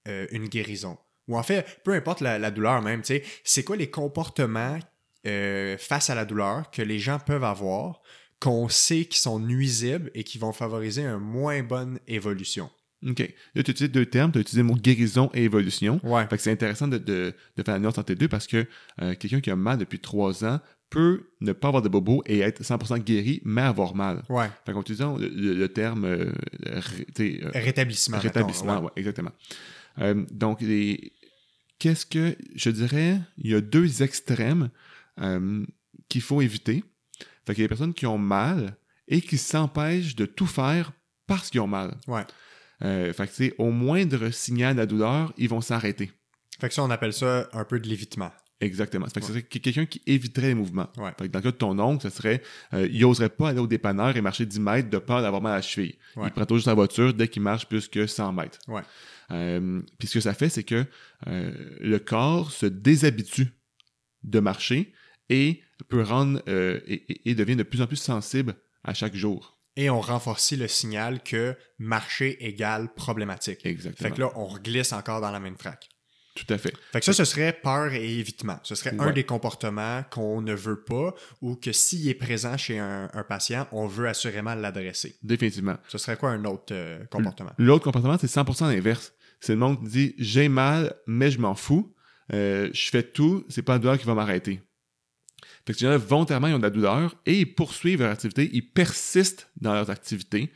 Speaker 1: euh, une guérison? Ou en fait, peu importe la, la douleur même, c'est quoi les comportements euh, face à la douleur que les gens peuvent avoir qu'on sait qui sont nuisibles et qui vont favoriser une moins bonne évolution?
Speaker 2: OK. Là, tu utilises deux termes. Tu as utilisé le mot guérison et évolution.
Speaker 1: Ouais.
Speaker 2: Fait que c'est intéressant de, de, de faire la nuance entre les deux parce que euh, quelqu'un qui a mal depuis trois ans peut ne pas avoir de bobo et être 100% guéri, mais avoir mal.
Speaker 1: Ouais.
Speaker 2: Fait qu'en utilisant le, terme euh, ré- euh,
Speaker 1: Rétablissement.
Speaker 2: rétablissement, ouais, exactement. Donc, les... qu'est-ce que je dirais Il y a deux extrêmes euh, qu'il faut éviter. Fait qu'il y a des personnes qui ont mal et qui s'empêchent de tout faire parce qu'ils ont mal.
Speaker 1: Ouais.
Speaker 2: Euh, fait que, au moindre signal de la douleur, ils vont s'arrêter.
Speaker 1: Fait que ça, on appelle ça un peu de l'évitement.
Speaker 2: Exactement. Fait que
Speaker 1: Ouais.
Speaker 2: ce serait quelqu'un qui éviterait les mouvements.
Speaker 1: Ouais.
Speaker 2: Fait que dans le cas de ton oncle, ce serait, euh, il oserait pas aller au dépanneur et marcher 10 mètres de peur d'avoir mal à la cheville.
Speaker 1: Ouais.
Speaker 2: Il prend toujours sa voiture dès qu'il marche plus que 100 mètres.
Speaker 1: Ouais.
Speaker 2: Euh, puis ce que ça fait, c'est que euh, le corps se déshabitue de marcher et peut rendre euh, et, devient de plus en plus sensible à chaque jour.
Speaker 1: Et on renforce le signal que marcher égale problématique.
Speaker 2: Exactement.
Speaker 1: Fait que là, on reglisse encore dans la même traque.
Speaker 2: Tout à fait.
Speaker 1: Fait que ça, ce serait peur et évitement. Ce serait un des comportements qu'on ne veut pas ou que s'il est présent chez un, un patient, on veut assurément l'adresser.
Speaker 2: Définitivement.
Speaker 1: Ce serait quoi un autre euh, comportement?
Speaker 2: L'autre comportement, c'est 100% l'inverse. C'est le monde qui dit j'ai mal, mais je m'en fous. Euh, je fais tout, c'est pas la douleur qui va m'arrêter. Fait que ces gens-là, volontairement, ils ont de la douleur et ils poursuivent leur activité, ils persistent dans leurs activités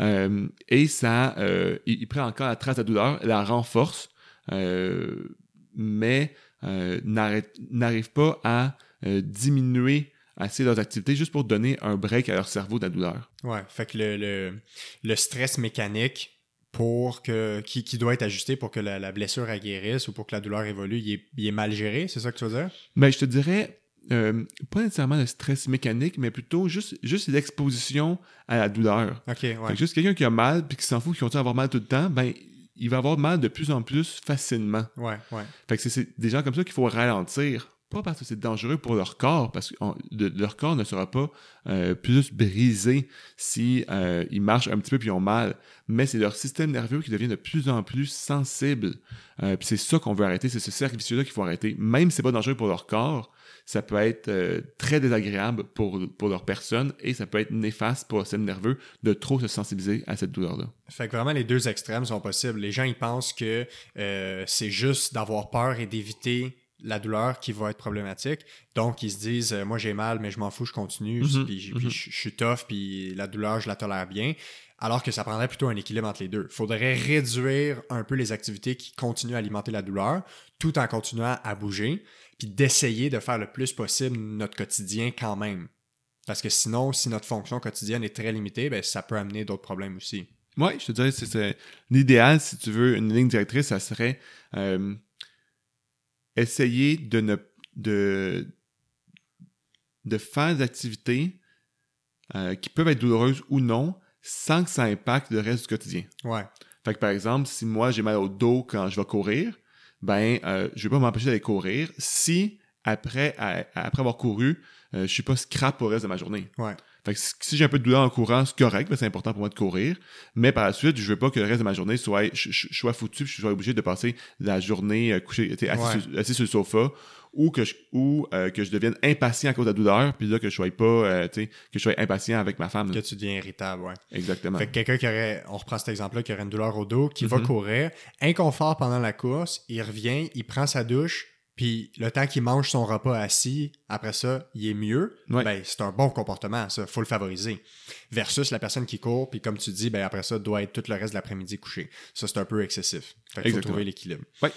Speaker 2: euh, et ça, euh, ils, ils prennent encore la trace de la douleur, la renforcent, euh, mais n'arrivent pas à diminuer assez leurs activités juste pour donner un break à leur cerveau de la douleur.
Speaker 1: Ouais. Fait que le, le, le stress mécanique pour que qui, qui doit être ajusté pour que la, la blessure elle guérisse ou pour que la douleur évolue, il est, il est mal géré, c'est ça que tu veux dire?
Speaker 2: Ben, je te dirais, euh, pas nécessairement le stress mécanique, mais plutôt juste, juste l'exposition à la douleur.
Speaker 1: Ok, ouais.
Speaker 2: Fait que juste quelqu'un qui a mal puis qui s'en fout, qui continue à avoir mal tout le temps, ben, il va avoir mal de plus en plus facilement.
Speaker 1: Ouais, ouais.
Speaker 2: Fait que c'est- des gens comme ça qu'il faut ralentir. Pas parce que c'est dangereux pour leur corps, parce que on- leur corps ne sera pas euh, plus brisé si euh, ils marchent un petit peu puis ils ont mal, mais c'est leur système nerveux qui devient de plus en plus sensible. Euh, puis c'est ça qu'on veut arrêter, c'est ce cercle vicieux-là qu'il faut arrêter. Même si c'est pas dangereux pour leur corps, ça peut être euh, très désagréable pour, pour leur personne et ça peut être néfaste pour leur système nerveux de trop se sensibiliser à cette douleur-là.
Speaker 1: Fait que vraiment, les deux extrêmes sont possibles. Les gens, ils pensent que euh, c'est juste d'avoir peur et d'éviter la douleur qui va être problématique. Donc, ils se disent, euh, moi, j'ai mal, mais je m'en fous, je continue,
Speaker 2: Mhm,
Speaker 1: puis,
Speaker 2: mhm.
Speaker 1: je suis tough, puis la douleur, je la tolère bien. Alors que ça prendrait plutôt un équilibre entre les deux. Il faudrait réduire un peu les activités qui continuent à alimenter la douleur, tout en continuant à bouger, puis d'essayer de faire le plus possible notre quotidien quand même. Parce que sinon, si notre fonction quotidienne est très limitée, ben, ça peut amener d'autres problèmes aussi.
Speaker 2: Oui, je te dirais, c'est- c'est l'idéal, si tu veux, une ligne directrice, ça serait euh, essayer de ne de, de faire des activités euh, qui peuvent être douloureuses ou non, sans que ça impacte le reste du quotidien.
Speaker 1: Ouais.
Speaker 2: Fait que par exemple, si moi j'ai mal au dos quand je vais courir, ben euh, je vais pas m'empêcher d'aller courir si après, à- après avoir couru, euh, je suis pas scrap pour le reste de ma journée.
Speaker 1: Ouais.
Speaker 2: Fait que si j'ai un peu de douleur en courant, c'est correct, mais c'est important pour moi de courir. Mais par la suite, je veux pas que le reste de ma journée soit, je, je- je sois foutu, je sois obligé de passer la journée euh, couché, sur, assis sur le sofa, ou que je, ou euh, que je devienne impatient à cause de la douleur, puis là que je sois pas, euh, tu sais, que je sois impatient avec ma femme.
Speaker 1: Que tu deviens irritable, ouais.
Speaker 2: Exactement.
Speaker 1: Fait que quelqu'un qui aurait, on reprend cet exemple-là, qui aurait une douleur au dos, qui va
Speaker 2: Mhm.
Speaker 1: courir, inconfort pendant la course, il revient, il prend sa douche, puis le temps qu'il mange son repas assis, après ça, il est mieux.
Speaker 2: Ouais.
Speaker 1: Ben, c'est un bon comportement, ça, faut le favoriser. Versus la personne qui court, puis comme tu dis, ben après ça, doit être tout le reste de l'après-midi couché. Ça, c'est un peu excessif. Fait qu'il faut trouver l'équilibre.
Speaker 2: Ouais.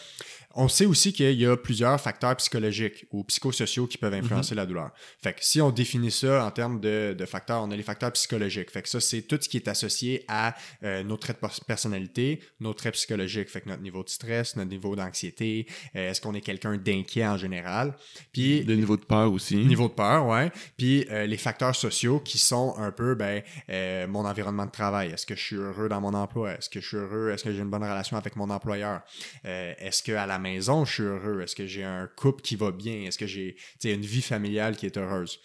Speaker 1: On sait aussi qu'il y a plusieurs facteurs psychologiques ou psychosociaux qui peuvent influencer la douleur. Fait que si on définit ça en termes de, de facteurs, on a les facteurs psychologiques. Fait que ça, c'est tout ce qui est associé à euh, nos traits de pers- personnalité, nos traits psychologiques. Fait que notre niveau de stress, notre niveau d'anxiété, euh, est-ce qu'on est quelqu'un d'inquiet en général? Puis
Speaker 2: Le niveau de peur aussi.
Speaker 1: Niveau de peur, ouais. Puis euh, les facteurs sociaux qui sont un peu ben mon environnement de travail. Est-ce que je suis heureux dans mon emploi? Est-ce que je suis heureux? Est-ce que j'ai une bonne relation avec mon employeur? Euh, est-ce que à la maison je suis heureux? Est-ce que j'ai un couple qui va bien? Est-ce que j'ai une vie familiale qui est heureuse?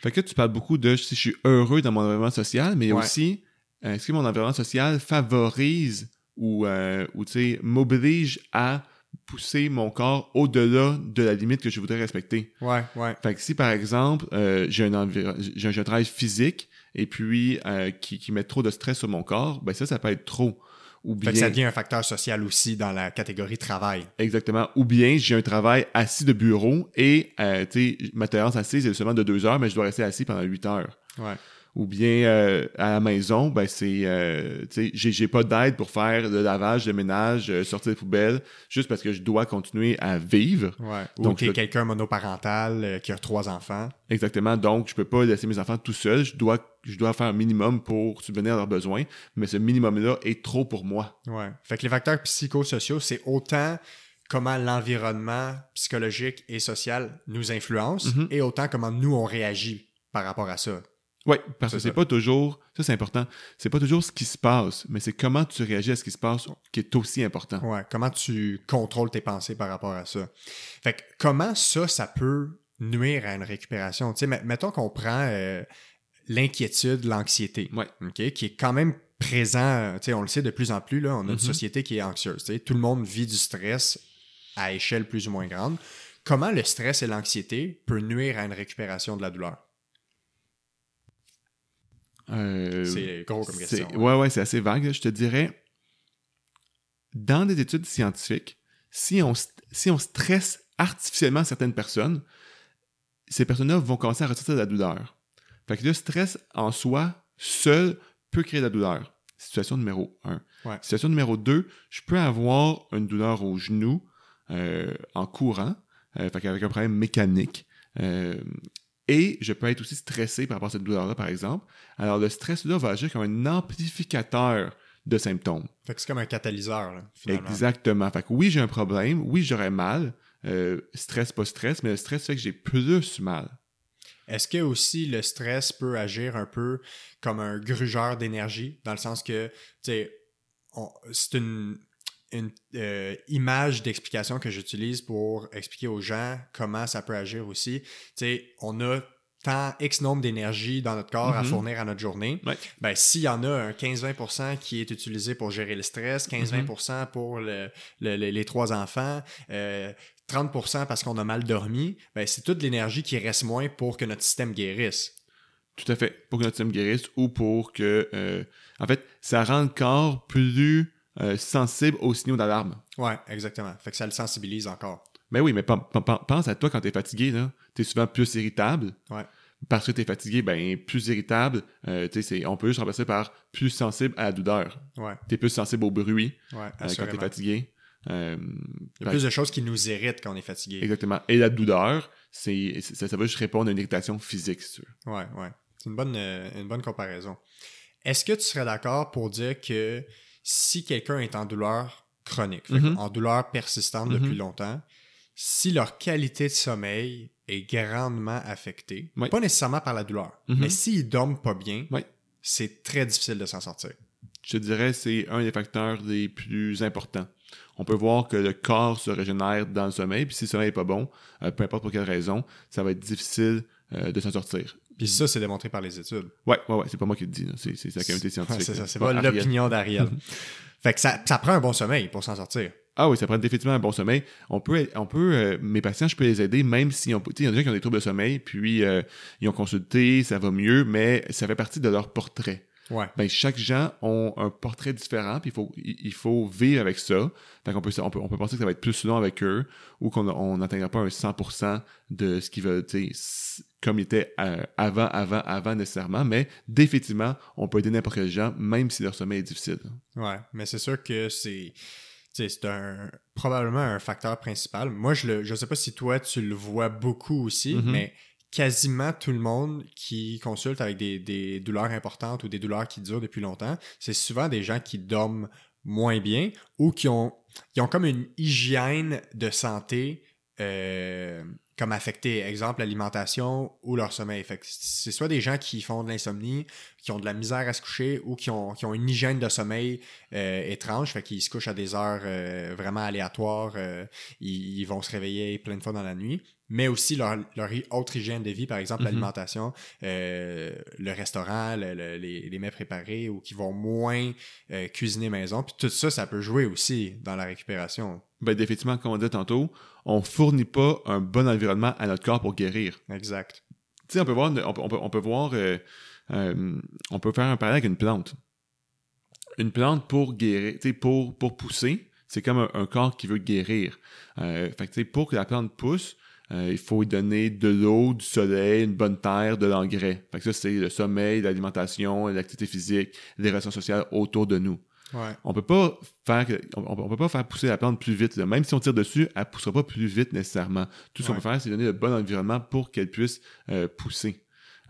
Speaker 2: Fait que tu parles beaucoup de si je suis heureux dans mon environnement social, mais
Speaker 1: Ouais.
Speaker 2: aussi, euh, est-ce que mon environnement social favorise ou, euh, ou m'oblige à pousser mon corps au-delà de la limite que je voudrais respecter?
Speaker 1: Ouais, ouais.
Speaker 2: Fait que si, par exemple, euh, j'ai un, un, travail physique et puis euh, qui, qui met trop de stress sur mon corps, ben ça, ça peut être trop. Ou
Speaker 1: Fait
Speaker 2: bien,
Speaker 1: que ça devient un facteur social aussi dans la catégorie travail.
Speaker 2: exactement. Ou bien, j'ai un travail assis de bureau et, euh, tu sais, ma tolérance assise est seulement de deux heures, mais je dois rester assis pendant huit heures.
Speaker 1: Ouais.
Speaker 2: Ou bien euh, à la maison, ben c'est euh, j'ai, j'ai pas d'aide pour faire le lavage, le ménage, euh, sortir les poubelles, juste parce que je dois continuer à vivre.
Speaker 1: Ouais. Ou
Speaker 2: Donc,
Speaker 1: t'es
Speaker 2: le-
Speaker 1: quelqu'un monoparental euh, qui a trois enfants.
Speaker 2: Exactement. Donc, je peux pas laisser mes enfants tout seuls. Je dois, je dois faire un minimum pour subvenir à leurs besoins, mais ce minimum-là est trop pour moi.
Speaker 1: Ouais. Fait que les facteurs psychosociaux, c'est autant comment l'environnement psychologique et social nous influence
Speaker 2: Mhm.
Speaker 1: et autant comment nous on réagit par rapport à ça.
Speaker 2: Oui, parce que
Speaker 1: C'est
Speaker 2: pas toujours, ça c'est important, c'est pas toujours ce qui se passe, mais c'est comment tu réagis à ce qui se passe qui est aussi important.
Speaker 1: Ouais. Comment tu contrôles tes pensées par rapport à ça. Fait que comment ça, ça peut nuire à une récupération? Tu sais, met- mettons qu'on prend euh, l'inquiétude, l'anxiété.
Speaker 2: Ouais.
Speaker 1: Qui est quand même présent, tu sais, on le sait de plus en plus, là, on a une
Speaker 2: Mhm.
Speaker 1: société qui est anxieuse. tu sais. Tout le monde vit du stress à échelle plus ou moins grande. Comment le stress et l'anxiété peut nuire à une récupération de la douleur?
Speaker 2: Euh,
Speaker 1: C'est gros comme
Speaker 2: c'est-
Speaker 1: question.
Speaker 2: ouais, ouais, c'est assez vague. là. Je te dirais, dans des études scientifiques, si on, si on stresse artificiellement certaines personnes, ces personnes-là vont commencer à ressentir de la douleur. Fait que le stress en soi, seul, peut créer de la douleur. Situation numéro 1.
Speaker 1: Ouais.
Speaker 2: Situation numéro 2, je peux avoir une douleur au genou euh, en courant, euh, fait qu'avec un problème mécanique. euh, et je peux être aussi stressé par rapport à cette douleur-là, par exemple. Alors, le stress-là va agir comme un amplificateur de symptômes.
Speaker 1: Fait que c'est comme un catalyseur, là, finalement.
Speaker 2: Exactement. Fait que oui, j'ai un problème. Oui, j'aurais mal. Euh, stress, pas stress, mais le stress fait que j'ai plus mal.
Speaker 1: Est-ce que aussi le stress peut agir un peu comme un grugeur d'énergie, dans le sens que, tu sais, c'est une, une euh, image d'explication que j'utilise pour expliquer aux gens comment ça peut agir aussi. Tu sais, on a tant X nombre d'énergie dans notre corps à
Speaker 2: Mhm.
Speaker 1: fournir à notre journée.
Speaker 2: Ouais.
Speaker 1: Ben, s'il y en a un 15-20% qui est utilisé pour gérer le stress, 15-20% pour le- le- le- les trois enfants, euh, 30% parce qu'on a mal dormi, ben, c'est toute l'énergie qui reste moins pour que notre système guérisse.
Speaker 2: Tout à fait. Pour que notre système guérisse ou pour que... euh, en fait, ça rend le corps plus euh, sensible aux signaux d'alarme.
Speaker 1: Ouais, exactement. Fait que ça le sensibilise encore.
Speaker 2: Mais oui, mais pen- pen- pen- pense à toi quand t'es fatigué, là. T'es souvent plus irritable.
Speaker 1: Ouais.
Speaker 2: Parce que t'es fatigué, ben, plus irritable, euh, tu sais, c'est- on peut juste remplacer par plus sensible à la douleur.
Speaker 1: Ouais,
Speaker 2: T'es plus sensible au bruit
Speaker 1: ouais,
Speaker 2: euh, quand t'es fatigué. Euh,
Speaker 1: Il y a plus de choses qui nous irritent quand on est fatigué.
Speaker 2: Exactement. Et la douleur, c'est, ça va juste répondre à une irritation physique, si tu veux.
Speaker 1: Ouais, ouais. C'est une bonne, euh, une bonne comparaison. Est-ce que tu serais d'accord pour dire que si quelqu'un est en douleur chronique,
Speaker 2: Mhm.
Speaker 1: en douleur persistante
Speaker 2: Mhm.
Speaker 1: depuis longtemps, si leur qualité de sommeil est grandement affectée, pas nécessairement par la douleur,
Speaker 2: Mhm.
Speaker 1: mais s'ils dorment pas bien, c'est très difficile de s'en sortir.
Speaker 2: Je te dirais c'est un des facteurs les plus importants. On peut voir que le corps se régénère dans le sommeil, puis si le sommeil n'est pas bon, euh, peu importe pour quelle raison, ça va être difficile euh, de s'en sortir.
Speaker 1: Puis ça, c'est démontré par les études.
Speaker 2: Ouais, ouais, ouais, c'est pas moi qui le dis, c'est, la communauté scientifique.
Speaker 1: c'est ça, c'est
Speaker 2: Pas
Speaker 1: l'opinion d'Ariel. fait que ça, ça prend un bon sommeil pour s'en sortir.
Speaker 2: Ah oui, ça prend définitivement un bon sommeil. On peut, on peut euh, mes patients, je peux les aider, même si on, il y a des gens qui ont des troubles de sommeil, puis euh, ils ont consulté, ça va mieux, mais ça fait partie de leur portrait.
Speaker 1: Ouais.
Speaker 2: ben, chaque gens ont un portrait différent, puis il faut, il faut vivre avec ça. Fait qu'on peut, on peut, on peut penser que ça va être plus long avec eux, ou qu'on on n'atteindra pas un 100% de ce qu'ils veulent, tu sais, s- comme il était euh, avant, avant, avant nécessairement, mais définitivement, on peut aider n'importe quel gens, même si leur sommeil est difficile.
Speaker 1: Ouais, mais c'est sûr que c'est. Tu sais, c'est un, probablement un facteur principal. Moi, je ne je sais pas si toi, tu le vois beaucoup aussi,
Speaker 2: Mhm.
Speaker 1: mais quasiment tout le monde qui consulte avec des, douleurs importantes ou des douleurs qui durent depuis longtemps, c'est souvent des gens qui dorment moins bien ou qui ont, comme une hygiène de santé euh, comme affectée. Exemple, l'alimentation ou leur sommeil. C'est soit des gens qui font de l'insomnie, qui ont de la misère à se coucher ou qui ont, une hygiène de sommeil euh, étrange, fait qu'ils se couchent à des heures euh, vraiment aléatoires, ils vont se réveiller plein de fois dans la nuit, mais aussi leur, autre hygiène de vie, par exemple
Speaker 2: Mhm.
Speaker 1: l'alimentation, euh, le restaurant, le- le- les, les mets préparés, ou qui vont moins euh, cuisiner maison, puis tout ça, ça peut jouer aussi dans la récupération.
Speaker 2: Ben, définitivement, comme on disait tantôt, on fournit pas un bon environnement à notre corps pour guérir.
Speaker 1: Exact.
Speaker 2: Tu sais, on peut voir, on peut, on peut, on peut voir, euh, euh, on peut faire un parallèle avec une plante. Une plante pour guérir, tu sais, pour, pour pousser, c'est comme un, un corps qui veut guérir. Euh, fait que, tu sais, pour que la plante pousse, euh, il faut lui donner de l'eau, du soleil, une bonne terre, de l'engrais. Fait que ça, c'est le sommeil, l'alimentation, l'activité physique, les relations sociales autour de nous.
Speaker 1: Ouais.
Speaker 2: On peut pas faire on, on peut pas faire pousser la plante plus vite. là. Même si on tire dessus, elle poussera pas plus vite nécessairement. Tout ce qu'on peut faire, c'est donner le bon environnement pour qu'elle puisse euh, pousser.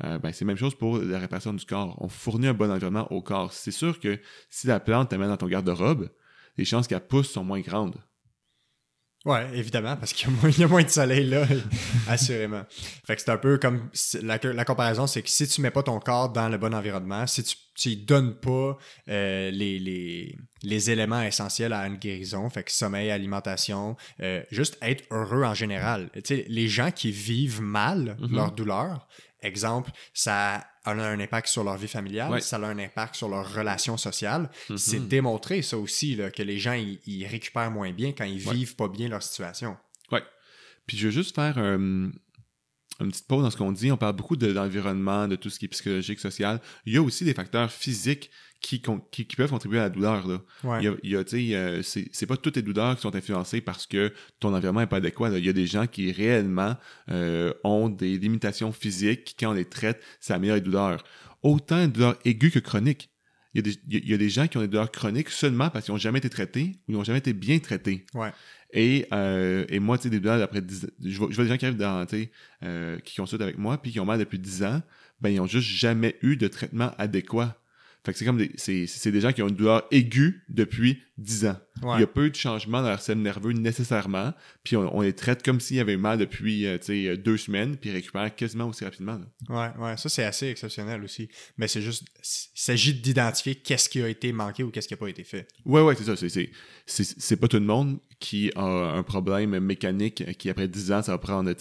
Speaker 2: Euh, ben, c'est la même chose pour la réparation du corps. On fournit un bon environnement au corps. C'est sûr que si la plante t'amène dans ton garde-robe, les chances qu'elle pousse sont moins grandes.
Speaker 1: Ouais, évidemment, parce qu'il y, a moins- il y a moins de soleil là, assurément. Fait que c'est un peu comme la, la comparaison, c'est que si tu mets pas ton corps dans le bon environnement, si tu tu donnes pas euh, les, les, les éléments essentiels à une guérison, fait que sommeil, alimentation, euh, juste être heureux en général. Tu sais, les gens qui vivent mal
Speaker 2: Mhm.
Speaker 1: leur douleur, exemple, ça a un impact sur leur vie familiale,
Speaker 2: Ouais.
Speaker 1: ça a un impact sur leurs relations sociales.
Speaker 2: Mhm.
Speaker 1: C'est démontré ça aussi, là, que les gens ils, récupèrent moins bien quand ils
Speaker 2: Ouais.
Speaker 1: vivent pas bien leur situation.
Speaker 2: Puis je veux juste faire euh, une petite pause dans ce qu'on dit. On parle beaucoup de l'environnement, de tout ce qui est psychologique, social. Il y a aussi des facteurs physiques qui, con- qui, qui peuvent contribuer à la douleur. Là.
Speaker 1: Ouais.
Speaker 2: Il y a, il y a, tu sais, euh, c'est pas toutes les douleurs qui sont influencées parce que ton environnement est pas adéquat. là. Il y a des gens qui réellement euh, ont des limitations physiques qui, quand on les traite, ça améliore les douleurs. Autant de douleurs aiguës que chroniques. Il y, a des, il y a- il y a des gens qui ont des douleurs chroniques seulement parce qu'ils n'ont jamais été traités ou ils n'ont jamais été bien traités.
Speaker 1: Ouais.
Speaker 2: Et, euh, et moi, tu sais, des douleurs après 10 je vois, je vois des gens qui arrivent dans, euh, qui consultent avec moi puis qui ont mal depuis 10 ans, ben, ils ont juste jamais eu de traitement adéquat. Fait que c'est comme des, c'est, c'est des gens qui ont une douleur aiguë depuis 10 ans.
Speaker 1: Ouais.
Speaker 2: Il y a peu de changements dans leur système nerveux nécessairement, puis on, on les traite comme s'ils avaient mal depuis, euh, deux semaines, puis ils récupèrent quasiment aussi rapidement. là.
Speaker 1: Ouais, ouais, ça c'est assez exceptionnel aussi. Mais c'est juste, il s'agit d'identifier qu'est-ce qui a été manqué ou qu'est-ce qui a pas été fait.
Speaker 2: Ouais, ouais, c'est ça. C'est, c'est, c'est, c'est pas tout le monde qui a un problème mécanique qui, après 10 ans, ça va prendre,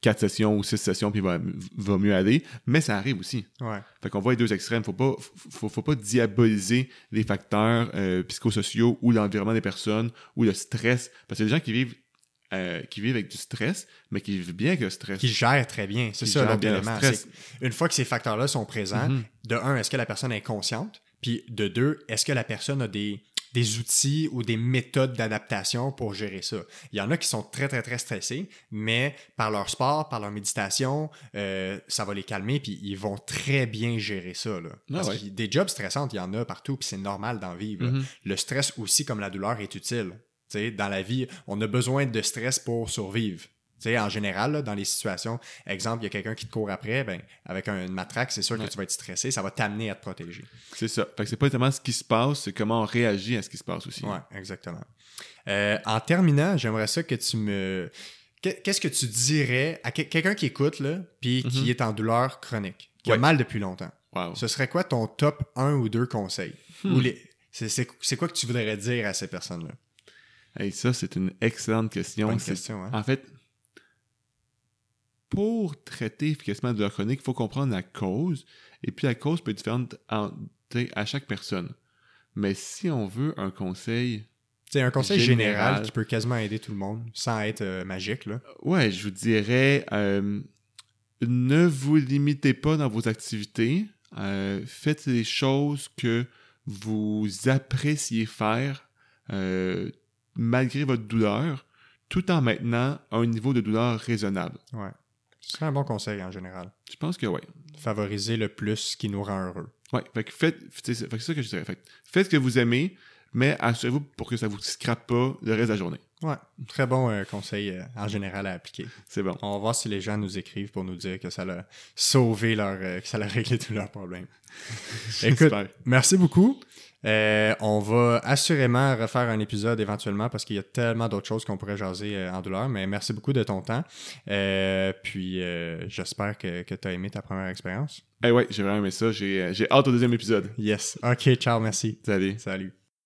Speaker 2: 4 sessions ou 6 sessions, puis va, va mieux aller. Mais ça arrive aussi.
Speaker 1: Ouais,
Speaker 2: Fait qu'on voit les deux extrêmes. Faut pas, faut, faut pas diaboliser les facteurs euh, psychosociaux ou l'environnement des personnes ou le stress. Parce qu'il y a des gens qui vivent, euh, qui vivent avec du stress, mais qui vivent bien avec le stress.
Speaker 1: qui gère très bien. C'est ça
Speaker 2: gèrent
Speaker 1: l'autre élément. Une fois que ces facteurs-là sont présents,
Speaker 2: Mhm.
Speaker 1: de un, est-ce que la personne est consciente? Puis de deux, est-ce que la personne a des, des outils ou des méthodes d'adaptation pour gérer ça? Il y en a qui sont très, très, très stressés, mais par leur sport, par leur méditation, euh, ça va les calmer, puis ils vont très bien gérer ça. Là.
Speaker 2: Ah
Speaker 1: Parce
Speaker 2: ouais.
Speaker 1: que des jobs stressants, il y en a partout, puis c'est normal d'en vivre.
Speaker 2: Mhm.
Speaker 1: Le stress aussi, comme la douleur, est utile. Dans la vie, on a besoin de stress pour survivre. Tu sais, en général, là, dans les situations, exemple, il y a quelqu'un qui te court après, ben, avec un- une matraque, c'est sûr
Speaker 2: Ouais.
Speaker 1: que tu vas être stressé, ça va t'amener à te protéger.
Speaker 2: C'est ça. Fait que c'est pas tellement ce qui se passe, c'est comment on réagit à ce qui se passe aussi.
Speaker 1: Ouais, exactement. Euh, en terminant, j'aimerais ça que tu me. Qu'est- Qu'est-ce que tu dirais à que- quelqu'un qui écoute, là, puis qui
Speaker 2: Mhm.
Speaker 1: est en douleur chronique, qui a mal depuis longtemps?
Speaker 2: Wow.
Speaker 1: Ce serait quoi ton top 1 ou 2 conseils?
Speaker 2: Hmm.
Speaker 1: Ou les... c'est, quoi que tu voudrais dire à ces personnes-là?
Speaker 2: Hey, ça, c'est une excellente question.
Speaker 1: Bonne question, hein?
Speaker 2: En fait, pour traiter efficacement la douleur chronique, il faut comprendre la cause. Et puis la cause peut être différente en- à chaque personne. Mais si on veut un conseil,
Speaker 1: C'est un conseil général.
Speaker 2: Général.
Speaker 1: qui peut quasiment aider tout le monde sans être euh, magique. Là.
Speaker 2: ouais, je vous dirais, euh, ne vous limitez pas dans vos activités. Euh, faites les choses que vous appréciez faire malgré votre douleur, tout en maintenant un niveau de douleur raisonnable.
Speaker 1: Ouais. Ce serait un bon conseil en général.
Speaker 2: Je pense que oui.
Speaker 1: Favoriser le plus ce qui nous rend heureux.
Speaker 2: Ouais, fait que faites, c'est ça que c'est je dirais. Fait faites ce que vous aimez, mais assurez-vous pour que ça vous scrape pas le reste de la journée.
Speaker 1: Ouais, très bon euh, conseil euh, en général à appliquer.
Speaker 2: C'est bon.
Speaker 1: On va voir si les gens nous écrivent pour nous dire que ça l'a sauvé leur, euh, que ça l'a réglé tous leurs problèmes. Écoute, merci beaucoup. Euh, on va assurément refaire un épisode éventuellement parce qu'il y a tellement d'autres choses qu'on pourrait jaser euh, en douleur. Mais merci beaucoup de ton temps. Euh, puis euh, j'espère que, que tu as aimé ta première expérience.
Speaker 2: Eh ouais, j'ai vraiment aimé ça. J'ai, euh, j'ai hâte au deuxième épisode.
Speaker 1: Yes. OK, ciao, merci.
Speaker 2: Salut.
Speaker 1: Salut.